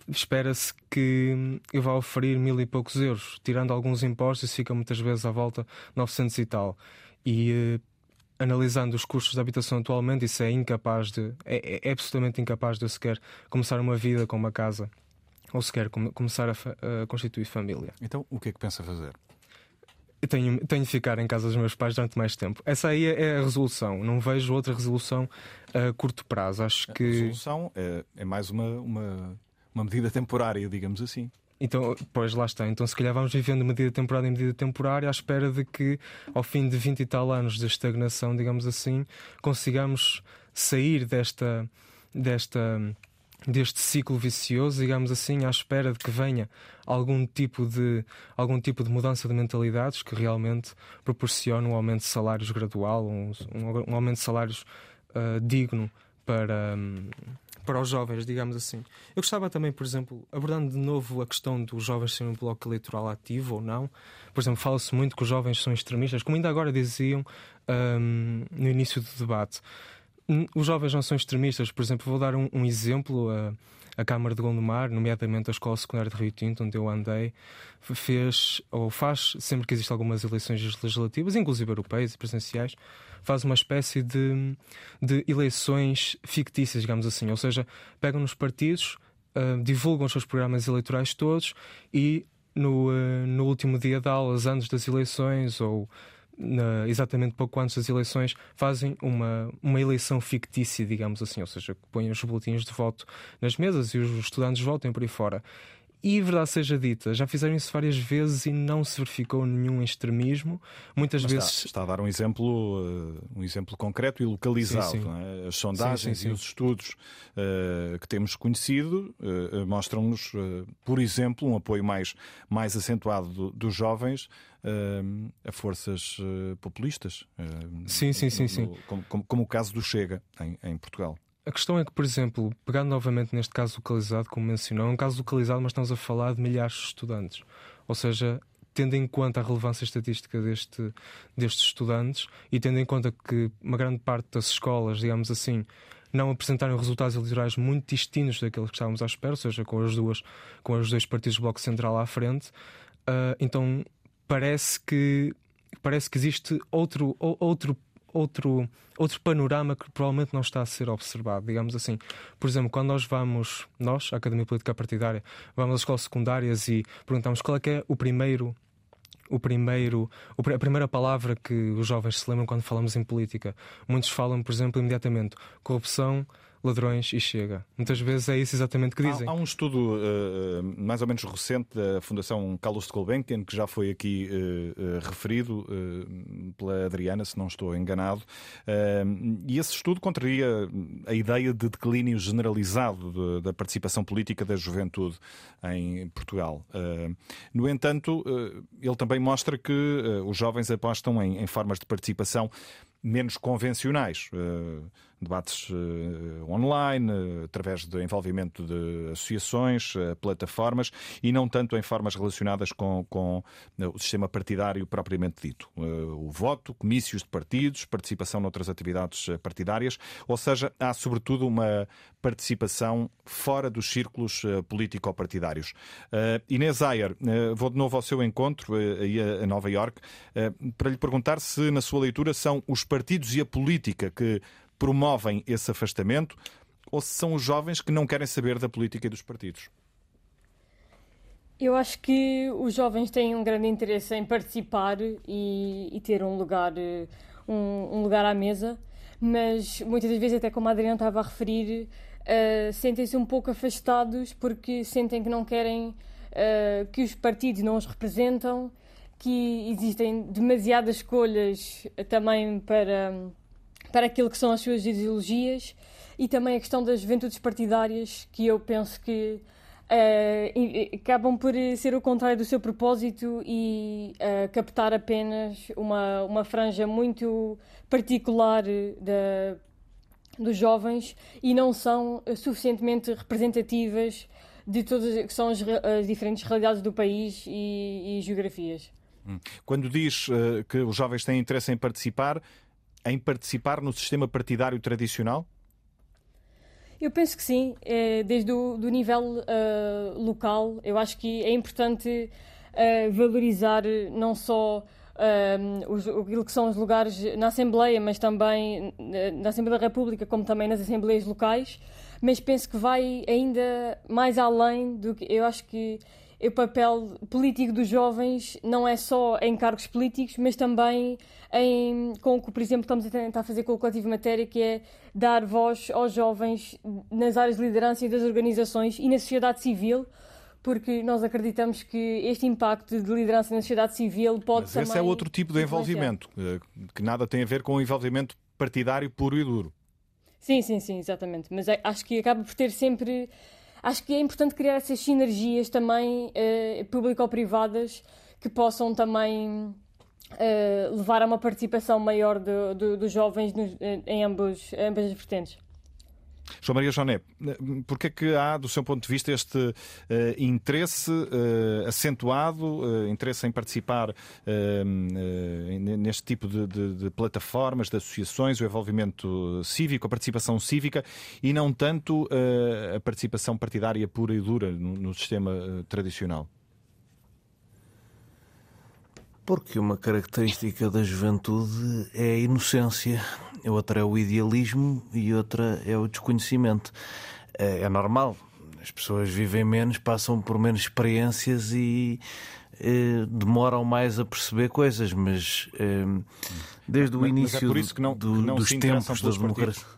espera-se que eu vá oferir mil e poucos euros, tirando alguns impostos, fica muitas vezes à volta 900 e tal. E uh, analisando os custos de habitação atualmente, isso é incapaz de. É, é, absolutamente incapaz de eu sequer começar uma vida com uma casa ou sequer com, começar a, a, constituir família. Então, o que é que pensa fazer? Eu tenho, tenho de ficar em casa dos meus pais durante mais tempo. Essa aí é a resolução. Não vejo outra resolução a curto prazo. Acho que. A resolução é, é mais uma, uma, uma medida temporária, digamos assim. Então, pois lá está. Então, se calhar vamos vivendo medida temporária em medida temporária à espera de que, ao fim de 20 e tal anos de estagnação, digamos assim, consigamos sair desta, desta, deste ciclo vicioso, digamos assim, à espera de que venha algum tipo de, algum tipo de mudança de mentalidades que realmente proporcione um aumento de salários gradual, um, um aumento de salários uh, digno para. Um, para os jovens, digamos assim. Eu gostava também, por exemplo, abordando de novo a questão dos jovens serem um bloco eleitoral ativo ou não. Por exemplo, fala-se muito que os jovens são extremistas, como ainda agora diziam um, no início do debate. Os jovens não são extremistas, por exemplo, vou dar um, um exemplo. Uh, a Câmara de Gondomar, nomeadamente a Escola Secundária de Rio Tinto, onde eu andei, fez ou faz, sempre que existem algumas eleições legislativas, inclusive europeias e presidenciais, faz uma espécie de, de eleições fictícias, digamos assim. Ou seja, pegam nos partidos, uh, divulgam os seus programas eleitorais todos e no, uh, no último dia de aulas, antes das eleições ou na, exatamente pouco antes das eleições, fazem uma, uma eleição fictícia, digamos assim, ou seja, põem os boletins de voto nas mesas e os estudantes votem por aí fora. E verdade seja dita, já fizeram isso várias vezes e não se verificou nenhum extremismo. Muitas Mas vezes. Está, está, a dar um exemplo, um exemplo concreto e localizado. Sim, sim. É? As sondagens sim, sim, e os estudos uh, que temos conhecido uh, mostram-nos, uh, por exemplo, um apoio mais, mais acentuado do, dos jovens a forças populistas. sim, sim, sim, sim. Como, como, como, o caso do Chega em, em Portugal. A questão é que, por exemplo, pegando novamente neste caso localizado, como mencionou, é um caso localizado, mas estamos a falar de milhares de estudantes. Ou seja, tendo em conta a relevância estatística deste, destes estudantes e tendo em conta que uma grande parte das escolas, digamos assim, não apresentaram resultados eleitorais muito distintos daqueles que estávamos à espera, ou seja, com as duas, com os dois partidos do Bloco Central à frente, uh, então parece que parece que existe outro, outro outro, outro panorama que provavelmente não está a ser observado, digamos assim. Por exemplo, quando nós vamos, nós, a Academia Política Partidária, vamos às escolas secundárias e perguntamos qual é que é o primeiro o primeiro, a primeira palavra que os jovens se lembram quando falamos em política. Muitos falam, por exemplo, imediatamente corrupção, ladrões e chega. Muitas vezes é isso exatamente que dizem. Há, há um estudo uh, mais ou menos recente da Fundação Carlos de Gulbenkian, que já foi aqui uh, uh, referido pela Adriana, se não estou enganado, e esse estudo contraria a ideia de declínio generalizado de, da participação política da juventude em Portugal. no entanto, ele também mostra que os jovens apostam em, em formas de participação menos convencionais. Uh, debates uh, online, uh, através do envolvimento de associações, plataformas e não tanto em formas relacionadas com, com o sistema partidário propriamente dito. o voto, comícios de partidos, participação noutras atividades partidárias, ou seja, há sobretudo uma participação fora dos círculos político-partidários. Inês Ayer, vou de novo ao seu encontro aí a Nova York para lhe perguntar se na sua leitura são os partidos e a política que promovem esse afastamento ou se são os jovens que não querem saber da política e dos partidos? Eu acho que os jovens têm um grande interesse em participar e, e ter um lugar, um, um, lugar à mesa, mas muitas das vezes, até como a Adriana estava a referir, uh, sentem-se um pouco afastados porque sentem que não querem uh, que os partidos não os representam que existem demasiadas escolhas também para, para aquilo que são as suas ideologias e também a questão das juventudes partidárias, que eu penso que uh, acabam por ser o contrário do seu propósito e uh, captar apenas uma, uma franja muito particular da, dos jovens e não são suficientemente representativas de todas que são as, as diferentes realidades do país e, e geografias. Quando diz uh, que os jovens têm interesse em participar, em participar no sistema partidário tradicional? Eu penso que sim, é, desde o do nível uh, local. Eu acho que é importante uh, valorizar não só os, aquilo que são os lugares na Assembleia, mas também na Assembleia da República, como também nas Assembleias locais. Mas penso que vai ainda mais além do que. Eu acho que o papel político dos jovens não é só em cargos políticos, mas também em, com o que, por exemplo, estamos a tentar fazer com o Coletivo Matéria, que é dar voz aos jovens nas áreas de liderança das organizações e na sociedade civil, porque nós acreditamos que este impacto de liderança na sociedade civil pode Mas também... esse é outro tipo de envolvimento, eh, que nada tem a ver com o envolvimento partidário puro e duro. Sim, sim, sim, exatamente. Mas é, acho que acaba por ter sempre acho que é importante criar essas sinergias também uh, público-privadas que possam também uh, levar a uma participação maior dos jovens nos, em ambos, ambas as vertentes. João Maria Joné, porque é que há, do seu ponto de vista, este uh, interesse uh, acentuado, uh, interesse em participar neste tipo de, de, de, plataformas, de associações, o envolvimento cívico, a participação cívica e não tanto a participação partidária pura e dura no, no sistema tradicional? Porque uma característica da juventude é a inocência, outra é o idealismo e outra é o desconhecimento. É, é normal, as pessoas vivem menos, passam por menos experiências e eh, demoram mais a perceber coisas, mas eh, desde o mas, início mas é não, do, dos tempos da democracia.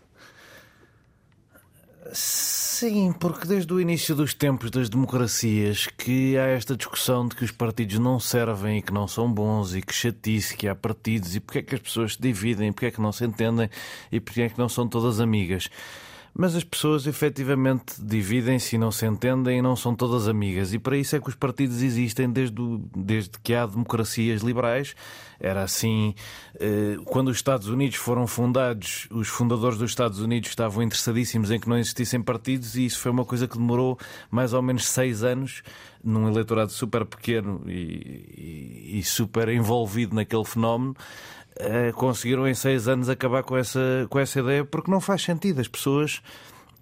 Sim, porque desde o início dos tempos das democracias que há esta discussão de que os partidos não servem e que não são bons e que chatice que há partidos e porque é que as pessoas se dividem, porque é que não se entendem e porque é que não são todas amigas. Mas as pessoas efetivamente dividem-se e não se entendem e não são todas amigas. E para isso é que os partidos existem desde, o, desde que há democracias liberais. Era assim, eh, quando os Estados Unidos foram fundados, os fundadores dos Estados Unidos estavam interessadíssimos em que não existissem partidos e isso foi uma coisa que demorou mais ou menos seis anos num eleitorado super pequeno e, e, e super envolvido naquele fenómeno. Eh, conseguiram em seis anos acabar com essa, com essa ideia porque não faz sentido. As pessoas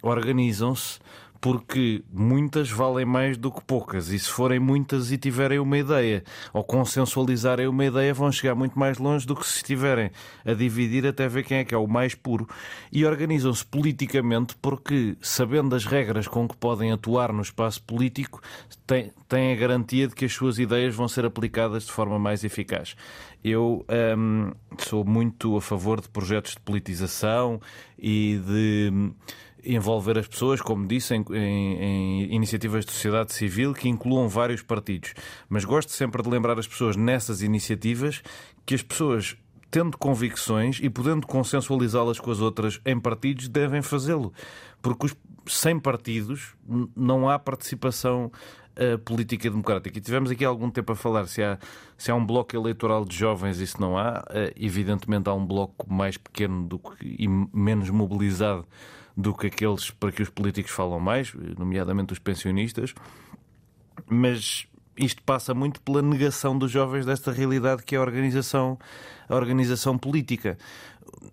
organizam-se porque muitas valem mais do que poucas. E se forem muitas e tiverem uma ideia ou consensualizarem uma ideia, vão chegar muito mais longe do que se estiverem a dividir até ver quem é que é o mais puro. E organizam-se politicamente porque, sabendo as regras com que podem atuar no espaço político, têm, têm a garantia de que as suas ideias vão ser aplicadas de forma mais eficaz. Eu hum, sou muito a favor de projetos de politização e de envolver as pessoas, como disse, em, em, em, iniciativas de sociedade civil que incluam vários partidos. Mas gosto sempre de lembrar as pessoas nessas iniciativas que as pessoas, tendo convicções e podendo consensualizá-las com as outras em partidos, devem fazê-lo. Porque os, sem partidos não há participação uh, política democrática. E tivemos aqui algum tempo a falar se há, se há um bloco eleitoral de jovens, isso não há. Uh, evidentemente há um bloco mais pequeno do que, e menos mobilizado do que aqueles para que os políticos falam mais, nomeadamente os pensionistas. Mas isto passa muito pela negação dos jovens desta realidade que é a organização, a organização política.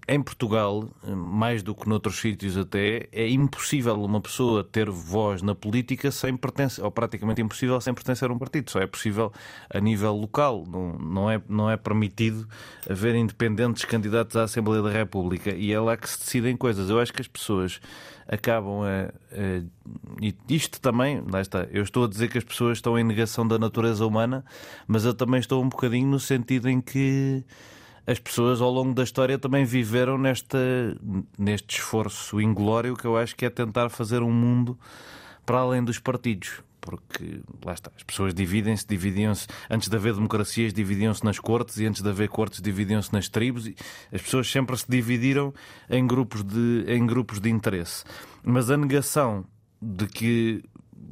Em Portugal, mais do que noutros sítios até, é impossível uma pessoa ter voz na política sem pertencer, ou praticamente impossível sem pertencer a um partido. Só é possível a nível local. Não, não, é, não é permitido haver independentes candidatos à Assembleia da República. E é lá que se decidem coisas. Eu acho que as pessoas acabam a, a, isto também, lá está, eu estou a dizer que as pessoas estão em negação da natureza humana, mas eu também estou um bocadinho no sentido em que as pessoas ao longo da história também viveram nesta, neste esforço inglório que eu acho que é tentar fazer um mundo para além dos partidos. Porque lá está, as pessoas dividem-se, dividiam-se. Antes de haver democracias, dividiam-se nas cortes, e antes de haver cortes, dividiam-se nas tribos. As pessoas sempre se dividiram em grupos de, em grupos de interesse. Mas a negação de que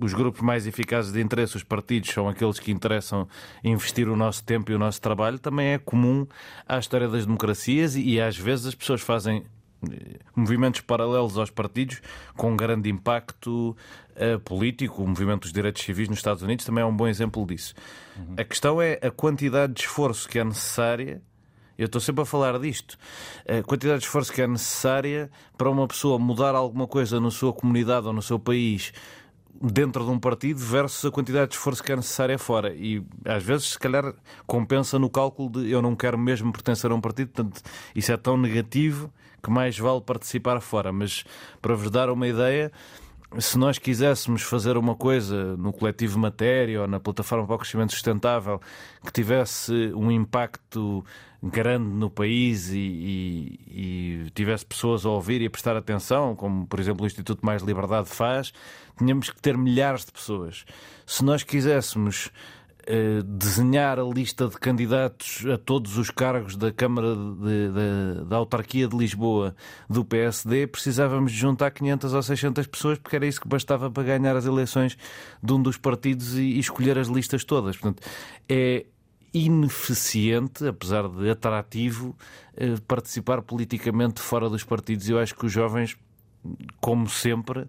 os grupos mais eficazes de interesse, os partidos, são aqueles que interessam investir o nosso tempo e o nosso trabalho, também é comum à história das democracias e, e às vezes as pessoas fazem eh, movimentos paralelos aos partidos com um grande impacto uh, político. O movimento dos direitos civis nos Estados Unidos também é um bom exemplo disso. Uhum. A questão é a quantidade de esforço que é necessária. Eu estou sempre a falar disto. A quantidade de esforço que é necessária para uma pessoa mudar alguma coisa na sua comunidade ou no seu país dentro de um partido versus a quantidade de esforço que é necessária fora. E às vezes, se calhar, compensa no cálculo de eu não quero mesmo pertencer a um partido, portanto, isso é tão negativo que mais vale participar fora. Mas para vos dar uma ideia, se nós quiséssemos fazer uma coisa no coletivo Matéria ou na plataforma para o crescimento sustentável que tivesse um impacto grande no país e, e, e, tivesse pessoas a ouvir e a prestar atenção, como por exemplo o Instituto Mais Liberdade faz, tínhamos que ter milhares de pessoas. Se nós quiséssemos desenhar a lista de candidatos a todos os cargos da Câmara de, de, da Autarquia de Lisboa do PSD, precisávamos de juntar 500 ou 600 pessoas, porque era isso que bastava para ganhar as eleições de um dos partidos e, e escolher as listas todas. Portanto, é ineficiente, apesar de atrativo, eh, participar politicamente fora dos partidos. Eu acho que os jovens como sempre,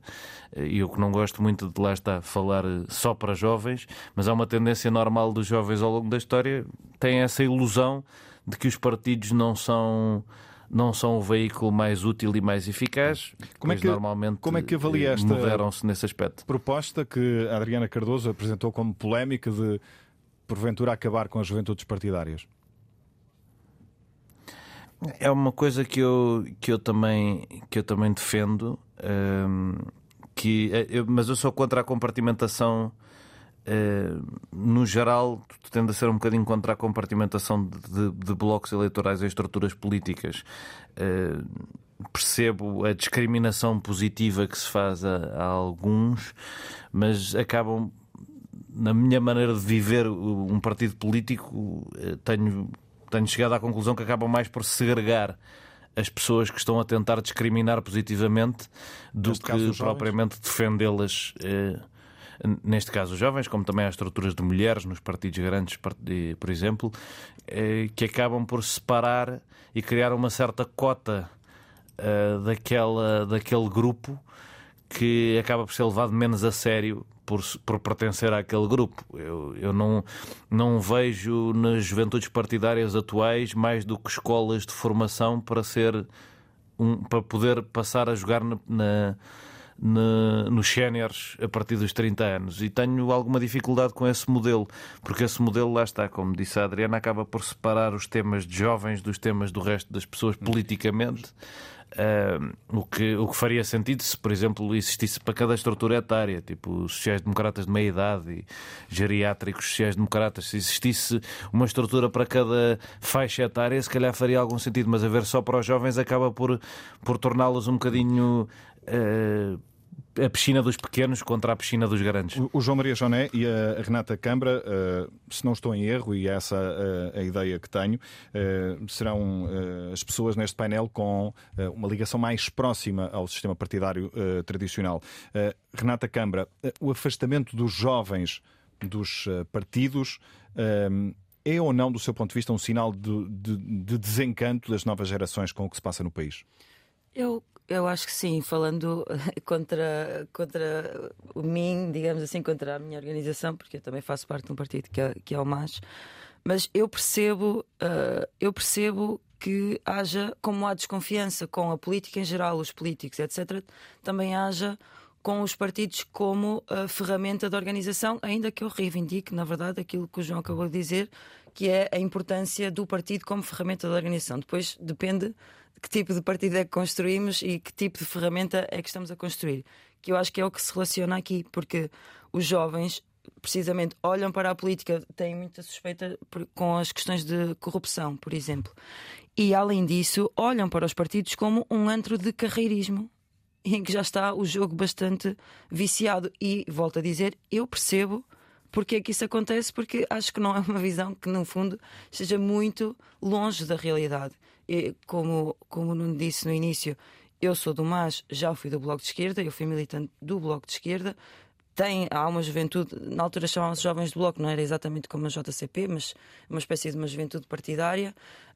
e eu que não gosto muito de lá estar falar só para jovens, mas há uma tendência normal dos jovens ao longo da história, têm essa ilusão de que os partidos não são não são o veículo mais útil e mais eficaz, como é que normalmente como é que avalia esta moderam-se nesse aspecto. Proposta que a Adriana Cardoso apresentou como polémica de porventura acabar com as juventudes partidárias. É uma coisa que eu, que eu, também, que eu também defendo, um, que, eh, eu, mas eu sou contra a compartimentação. Uh, no geral, tende a ser um bocadinho contra a compartimentação de, de, de blocos eleitorais em estruturas políticas. Uh, percebo a discriminação positiva que se faz a, a alguns, mas acabam na minha maneira de viver um partido político, eh, tenho, tenho chegado à conclusão que acabam mais por segregar as pessoas que estão a tentar discriminar positivamente do Neste que propriamente defendê-las. Eh, neste caso, os jovens, como também as estruturas de mulheres nos partidos grandes, por exemplo, eh, que acabam por separar e criar uma certa cota daquela, daquele grupo que acaba por ser levado menos a sério por, por pertencer àquele grupo. Eu, eu não, não vejo nas juventudes partidárias atuais mais do que escolas de formação para ser um, para poder passar a jogar na, na na, nos séniores a partir dos 30 anos e tenho alguma dificuldade com esse modelo, porque esse modelo, lá está, como disse a Adriana, acaba por separar os temas de jovens dos temas do resto das pessoas politicamente. Uh, o, que, o que faria sentido se, por exemplo, existisse para cada estrutura etária, tipo sociais-democratas de meia idade e geriátricos sociais-democratas, se existisse uma estrutura para cada faixa etária, se calhar faria algum sentido, mas haver só para os jovens acaba por, por torná-los um bocadinho. Uh, a piscina dos pequenos contra a piscina dos grandes. O, João Maria Joné e a Renata Câmara, uh, se não estou em erro, e é essa uh, a ideia que tenho, uh, serão as pessoas neste painel com uma ligação mais próxima ao sistema partidário tradicional. Renata Câmara, o afastamento dos jovens dos partidos é ou não, do seu ponto de vista, um sinal de, de, de desencanto das novas gerações com o que se passa no país? Eu eu acho que sim, falando contra, contra o mim, digamos assim, contra a minha organização, porque eu também faço parte de um partido que é, que é o MAS, mas eu percebo, uh, eu percebo que haja, como há desconfiança com a política em geral, os políticos, etc., também haja com os partidos como ferramenta de organização, ainda que eu reivindique, na verdade, aquilo que o João acabou de dizer, que é a importância do partido como ferramenta de organização. Depois depende que tipo de partido é que construímos e que tipo de ferramenta é que estamos a construir. Que eu acho que é o que se relaciona aqui, porque os jovens precisamente olham para a política, têm muita suspeita com as questões de corrupção, por exemplo. E além disso, olham para os partidos como um antro de carreirismo, em que já está o jogo bastante viciado. E volto a dizer, eu percebo porque é que isso acontece, porque acho que não é uma visão que, no fundo, esteja muito longe da realidade como, como não disse no início, eu sou do MAS, já fui do Bloco de Esquerda, eu fui militante do Bloco de Esquerda. Tem, há uma juventude, na altura chamavam-se Jovens do Bloco, não era exatamente como a JCP, mas uma espécie de uma juventude partidária.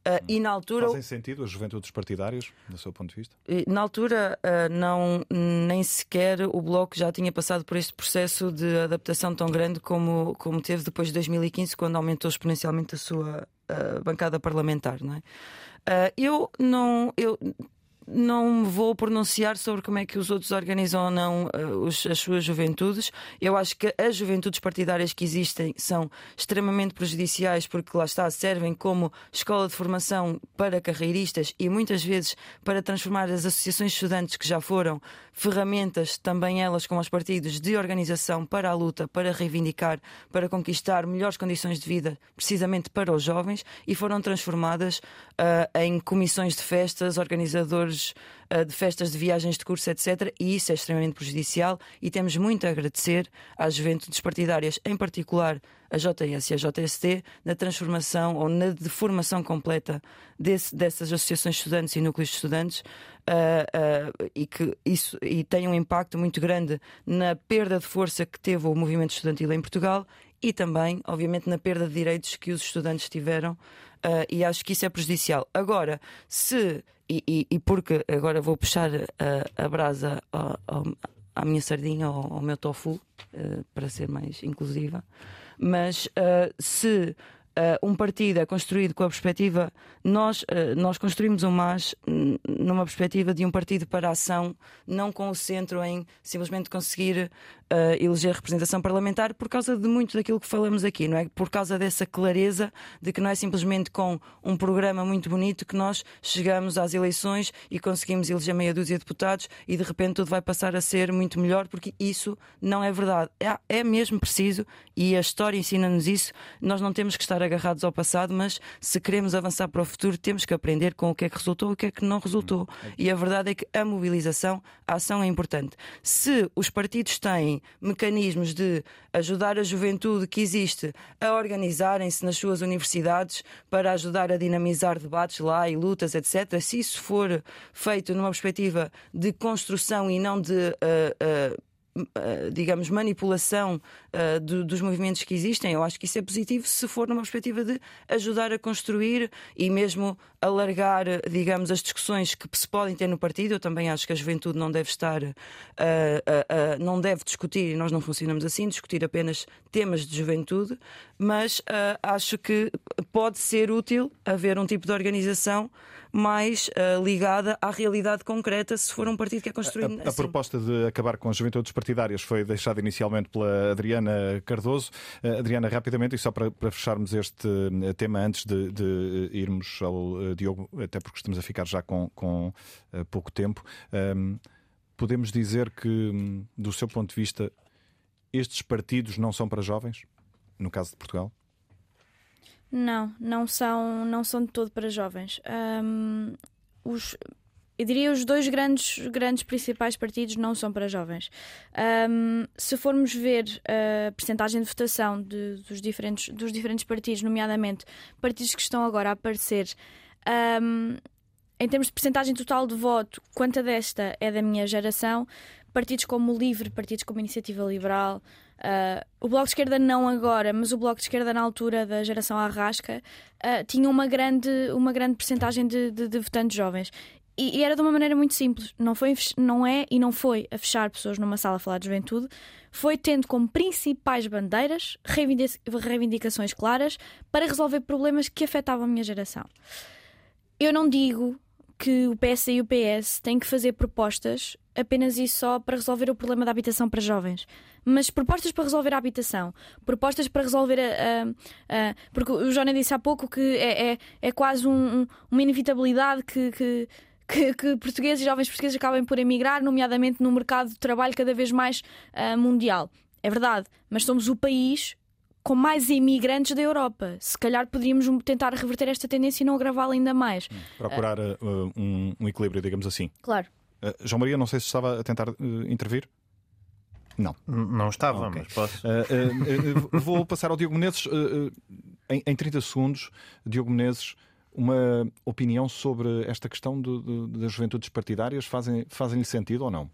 Uh, e na altura. Fazem sentido as juventudes partidárias, do seu ponto de vista? Na altura, uh, não, nem sequer o Bloco já tinha passado por este processo de adaptação tão grande como, como teve depois de 2015, quando aumentou exponencialmente a sua uh, bancada parlamentar. Não é? Uh, eu não. Eu, não vou pronunciar sobre como é que os outros organizam ou não os, as suas juventudes. Eu acho que as juventudes partidárias que existem são extremamente prejudiciais porque lá está, servem como escola de formação para carreiristas e muitas vezes para transformar as associações estudantes que já foram ferramentas, também elas como os partidos, de organização para a luta, para reivindicar, para conquistar melhores condições de vida, precisamente para os jovens, e foram transformadas uh, em comissões de festas, organizadores uh, de festas de viagens de curso, etc. E isso é extremamente prejudicial e temos muito a agradecer às juventudes partidárias, em particular a JS e a JST, na transformação ou na deformação completa desse, dessas associações de estudantes e núcleos de estudantes. Uh, e que isso e tem um impacto muito grande na perda de força que teve o movimento estudantil em Portugal e também, obviamente, na perda de direitos que os estudantes tiveram, uh, e acho que isso é prejudicial. Agora, se, e, e, e porque agora vou puxar a, a brasa ao, à minha sardinha, ao, ao meu tofu, para ser mais inclusiva, mas se uh, um partido é construído com a perspectiva. Nós, uh, nós construímos o MAS numa perspectiva de um partido para a ação, não com o centro em simplesmente conseguir uh, eleger representação parlamentar, por causa de muito daquilo que falamos aqui, não é? Por causa dessa clareza de que não é simplesmente com um programa muito bonito que nós chegamos às eleições e conseguimos eleger meia dúzia de deputados e de repente tudo vai passar a ser muito melhor, porque isso não é verdade. É, é mesmo preciso, e a história ensina-nos isso, nós não temos que estar agarrados ao passado, mas se queremos avançar para o futuro, temos que aprender com o que é que resultou e o que é que não resultou. E a verdade é que a mobilização, a ação é importante. Se os partidos têm mecanismos de ajudar a juventude que existe a organizarem-se nas suas universidades para ajudar a dinamizar debates lá e lutas, etc., se isso for feito numa perspectiva de construção e não de uh, uh, digamos, manipulação uh, do, dos movimentos que existem. Eu acho que isso é positivo se for numa perspectiva de ajudar a construir e mesmo alargar, digamos, as discussões que se podem ter no partido. Eu também acho que a juventude não deve estar, uh, uh, não deve discutir, e nós não funcionamos assim, discutir apenas temas de juventude, mas acho que pode ser útil haver um tipo de organização mais uh, ligada à realidade concreta se for um partido que é construído. A, a, assim. proposta de acabar com as juventudes partidárias foi deixada inicialmente pela Adriana Cardoso. Uh, Adriana, rapidamente, e só para, para fecharmos este uh, tema antes de, de irmos ao Diogo, até porque estamos a ficar já com, com pouco tempo, ehm, podemos dizer que, hum, do seu ponto de vista, estes partidos não são para jovens, no caso de Portugal? Não, não são, não são de todo para jovens. Um, os, eu diria os dois grandes, grandes principais partidos não são para jovens. Um, se formos ver a percentagem de votação de, dos, diferentes, dos diferentes partidos, nomeadamente partidos que estão agora a aparecer, um, em termos de percentagem total de voto, quanta desta é da minha geração, partidos como o Livre, partidos como a Iniciativa Liberal, Uh, o Bloco de Esquerda não agora, mas o Bloco de Esquerda na altura da geração Arrasca uh, tinha uma grande, uma grande percentagem de, de, de votantes jovens. E, e, era de uma maneira muito simples. Não, foi, não é e não foi a fechar pessoas numa sala a falar de juventude, foi tendo como principais bandeiras reivindicações claras para resolver problemas que afetavam a minha geração. Eu não digo que o PS e o PS têm que fazer propostas apenas e só para resolver o problema da habitação para jovens mas propostas para resolver a habitação, propostas para resolver a. a, a porque o Joana disse há pouco que é, é, é quase um, um, uma inevitabilidade que, que que, que, portugueses e jovens portugueses acabem por emigrar, nomeadamente no mercado de trabalho cada vez mais uh, mundial. É verdade, mas somos o país com mais imigrantes da Europa. Se calhar poderíamos tentar reverter esta tendência e não agravá-la ainda mais. Hum, procurar uh, um, um, equilíbrio, digamos assim. Claro. Uh, João Maria, não sei se estava a tentar intervir. Não. Não estava, okay. mas posso. Uh, uh, vou passar ao Diogo Menezes. Em, em 30 segundos, Diogo Menezes, uma opinião sobre esta questão do, do, das juventudes partidárias? Fazem-lhe fazem sentido ou não?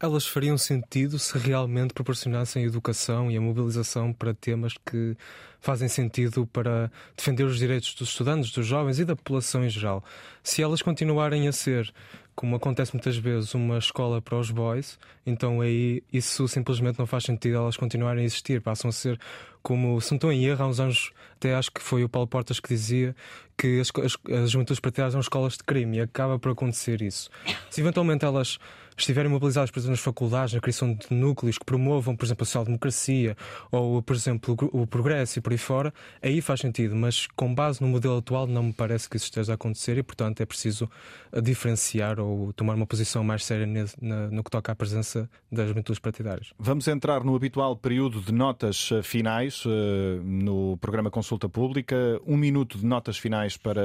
Elas fariam sentido se realmente proporcionassem educação e a mobilização para temas que fazem sentido para defender os direitos dos estudantes, dos jovens e da população em geral. Se elas continuarem a ser como acontece muitas vezes, uma escola para os boys, então aí isso simplesmente não faz sentido elas continuarem a existir, passam a ser como, se não estou em erro, há uns anos, até acho que foi o Paulo Portas que dizia que as, as, as juventudes escolas de crime e acaba por acontecer isso. Se eventualmente elas estiverem mobilizadas, por exemplo, nas faculdades, na criação de núcleos que promovam, por exemplo, a social-democracia ou, por exemplo, o, progresso e por aí fora, aí faz sentido, mas com base no modelo atual não me parece que isso esteja a acontecer e, portanto, é preciso eh, diferenciar ou tomar uma posição mais séria no, que toca à presença das juventudes partidárias. Vamos entrar no habitual período de notas eh, finais uh, no programa Consulta Pública. Um minuto de notas finais para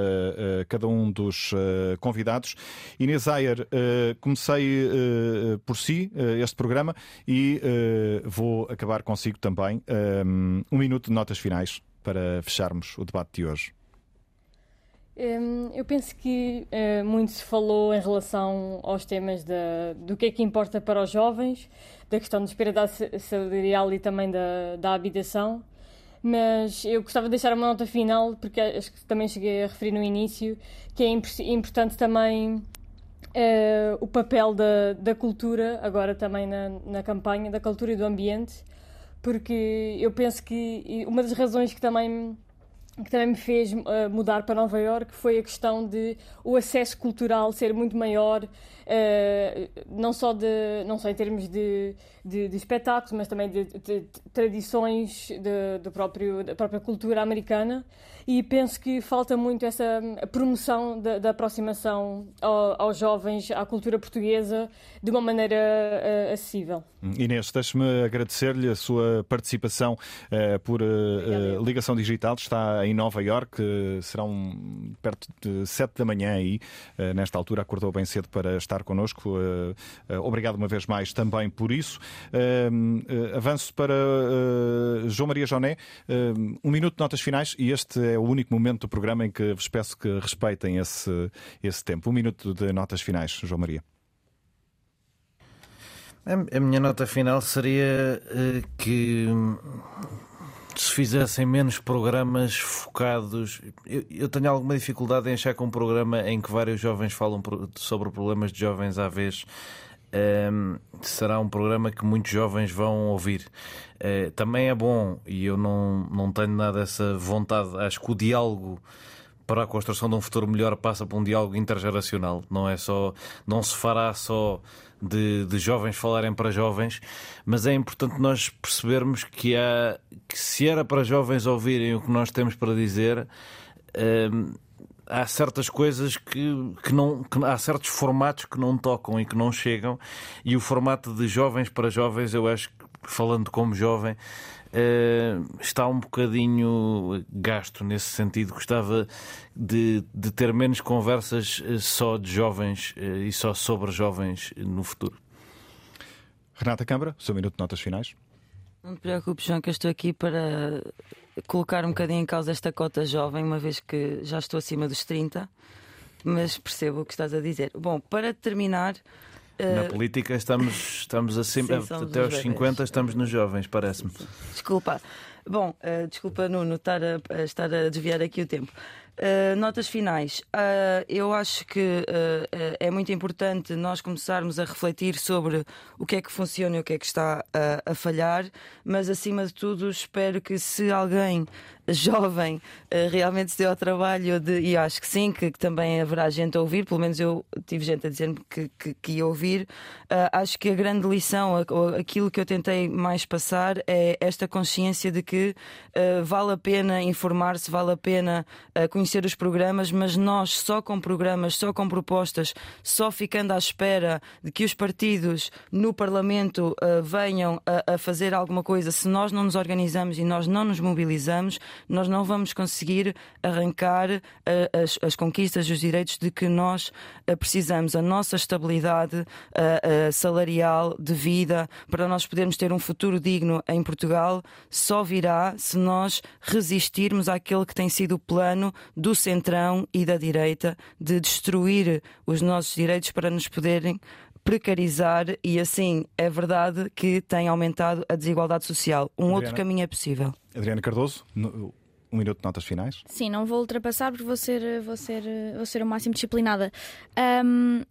cada um dos convidados. Inês Ayer, comecei uh, por si uh, este programa e vou acabar consigo também. um minuto de notas finais para fecharmos o debate de hoje. Um, eu penso que muito se falou em relação aos temas da, do que é que importa para os jovens, da questão da espera salarial e também da, da habitação, mas eu gostava de deixar uma nota final, porque acho que também cheguei a referir no início, que é importante também uh, o papel da, da cultura, agora também na, na campanha, da cultura e do ambiente, porque eu penso que uma das razões que também que também me fez uh, mudar para Nova York foi a questão de o acesso cultural ser muito maior, uh, não só de não só em termos de, de, de espetáculos, mas também de, de, de tradições do próprio da própria cultura americana e penso que falta muito essa promoção da, da aproximação ao, aos jovens à cultura portuguesa de uma maneira uh, acessível. Inês, deixe-me agradecer-lhe a sua participação uh, por uh, ligação digital. Está em Nova York. Serão perto de 7 da manhã aí. Nesta altura acordou bem cedo para estar connosco. Obrigado uma vez mais também por isso. Avanço para João Maria Joné. Um minuto de notas finais e este é o único momento do programa em que vos peço que respeitem esse, esse tempo. Um minuto de notas finais, João Maria. A minha nota final seria que se fizessem menos programas focados. Eu, eu, tenho alguma dificuldade em achar que um programa em que vários jovens falam sobre problemas de jovens à vez um, ehm, será um programa que muitos jovens vão ouvir. Uh, também é bom e eu não, não tenho nada essa vontade. Acho que o diálogo para a construção de um futuro melhor passa por um diálogo intergeracional. Não é só, não se fará só de, de, jovens falarem para jovens, mas é importante nós percebermos que, há, que se era para jovens ouvirem o que nós temos para dizer, hum, há certas coisas que, que não que há certos formatos que não tocam e que não chegam, e o formato de jovens para jovens, eu acho que falando como jovem, Uh, está um bocadinho gasto nesse sentido. Gostava de, de ter menos conversas uh, só de jovens uh, e só sobre jovens no futuro. Renata Câmara, seu minuto de notas finais. Não te preocupes, João, que eu estou aqui para colocar um bocadinho em causa esta cota jovem, uma vez que já estou acima dos 30, mas percebo o que estás a dizer. Bom, para terminar, na eh, política estamos, estamos acima, Sim, até aos 50 estamos nos jovens, parece-me. Desculpa. Bom, uh, desculpa, Nuno, estar a, a, estar a desviar aqui o tempo. Uh, notas finais. Uh, eu acho que uh, é muito importante nós começarmos a refletir sobre o que é que funciona e o que é que está a falhar, mas acima de tudo espero que se alguém jovem realmente se deu ao trabalho de, e acho que sim, que, que, também haverá gente a ouvir, pelo menos eu tive gente a dizer-me que, que, que, ia ouvir. acho que a grande lição, aquilo que eu tentei mais passar é esta consciência de que vale a pena informar-se, vale a pena conhecer conhecer os programas, mas nós só com programas, só com propostas, só ficando à espera de que os partidos no Parlamento uh, venham a, a, fazer alguma coisa, se nós não nos organizamos e nós não nos mobilizamos, nós não vamos conseguir arrancar uh, as, as, conquistas os direitos de que nós uh, precisamos. A nossa estabilidade salarial de vida para nós podermos ter um futuro digno em Portugal só virá se nós resistirmos àquele que tem sido o plano do centrão e da direita de destruir os nossos direitos para nos poderem precarizar e assim é verdade que tem aumentado a desigualdade social. Um Adriana, outro caminho é possível. Adriana Cardoso, um minuto de notas finais. Sim, não vou ultrapassar porque vou ser, vou ser, vou ser o máximo disciplinada. Um,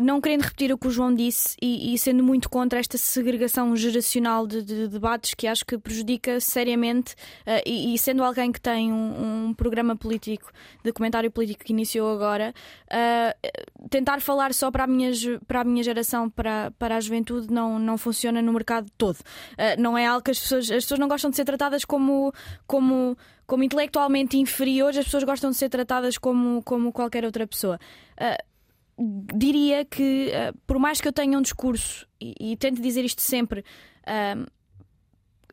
não querendo repetir o que o João disse e, e sendo muito contra esta segregação geracional de, de, debates que acho que prejudica seriamente, uh, e, e, sendo alguém que tem um, um, programa político, de comentário político que iniciou agora, uh, tentar falar só para a minha, para a minha geração, para, para a juventude, não, não funciona no mercado todo. Uh, não é algo que as pessoas, as pessoas não gostam de ser tratadas como. como como intelectualmente inferiores, as pessoas gostam de ser tratadas como, como qualquer outra pessoa. Uh, diria que, uh, por mais que eu tenha um discurso, e, e tento dizer isto sempre, uh,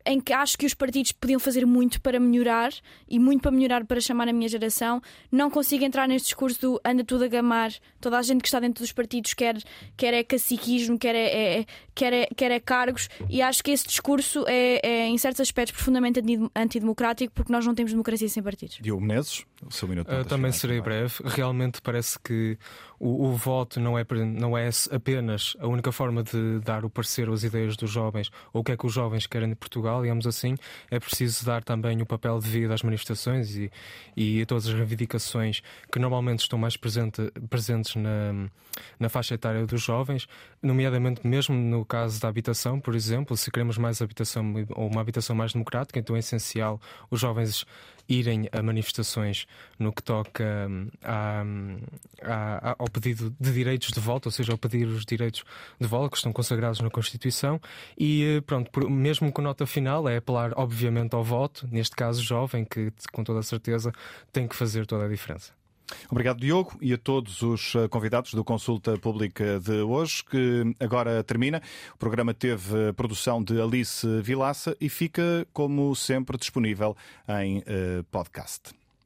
em que acho que os partidos podiam fazer muito para melhorar e muito para melhorar para chamar a minha geração. Não consigo entrar neste discurso do anda tudo a gamar. Toda a gente que está dentro dos partidos quer, quer é caciquismo, quer é, é quer, é, quer é cargos. E acho que esse discurso é, é em certos aspectos, profundamente antidemocrático, porque nós não temos democracia sem partidos. Diogo Menezes, o seu minuto. Uh, também serei breve. Realmente parece que o, o, voto não é, não é apenas a única forma de dar o parecer às ideias dos jovens ou o que é que os jovens querem de Portugal digamos assim, é preciso dar também o papel devido às manifestações e, e a todas as reivindicações que normalmente estão mais presente, presentes na, na faixa etária dos jovens, nomeadamente mesmo no caso da habitação, por exemplo, se queremos mais habitação ou uma habitação mais democrática, então é essencial os jovens irem a manifestações no que toca a, a, a, ao pedido de direitos de volta, ou seja, ao pedir os direitos de volta que estão consagrados na Constituição. E eh, pronto, mesmo com nota final, é apelar, obviamente, ao voto, neste caso jovem, que com toda a certeza tem que fazer toda a diferença. Obrigado, Diogo, e a todos os eh, convidados do Consulta Pública de hoje, que agora termina. O programa teve produção de Alice Vilaça e fica, como sempre, disponível em podcast.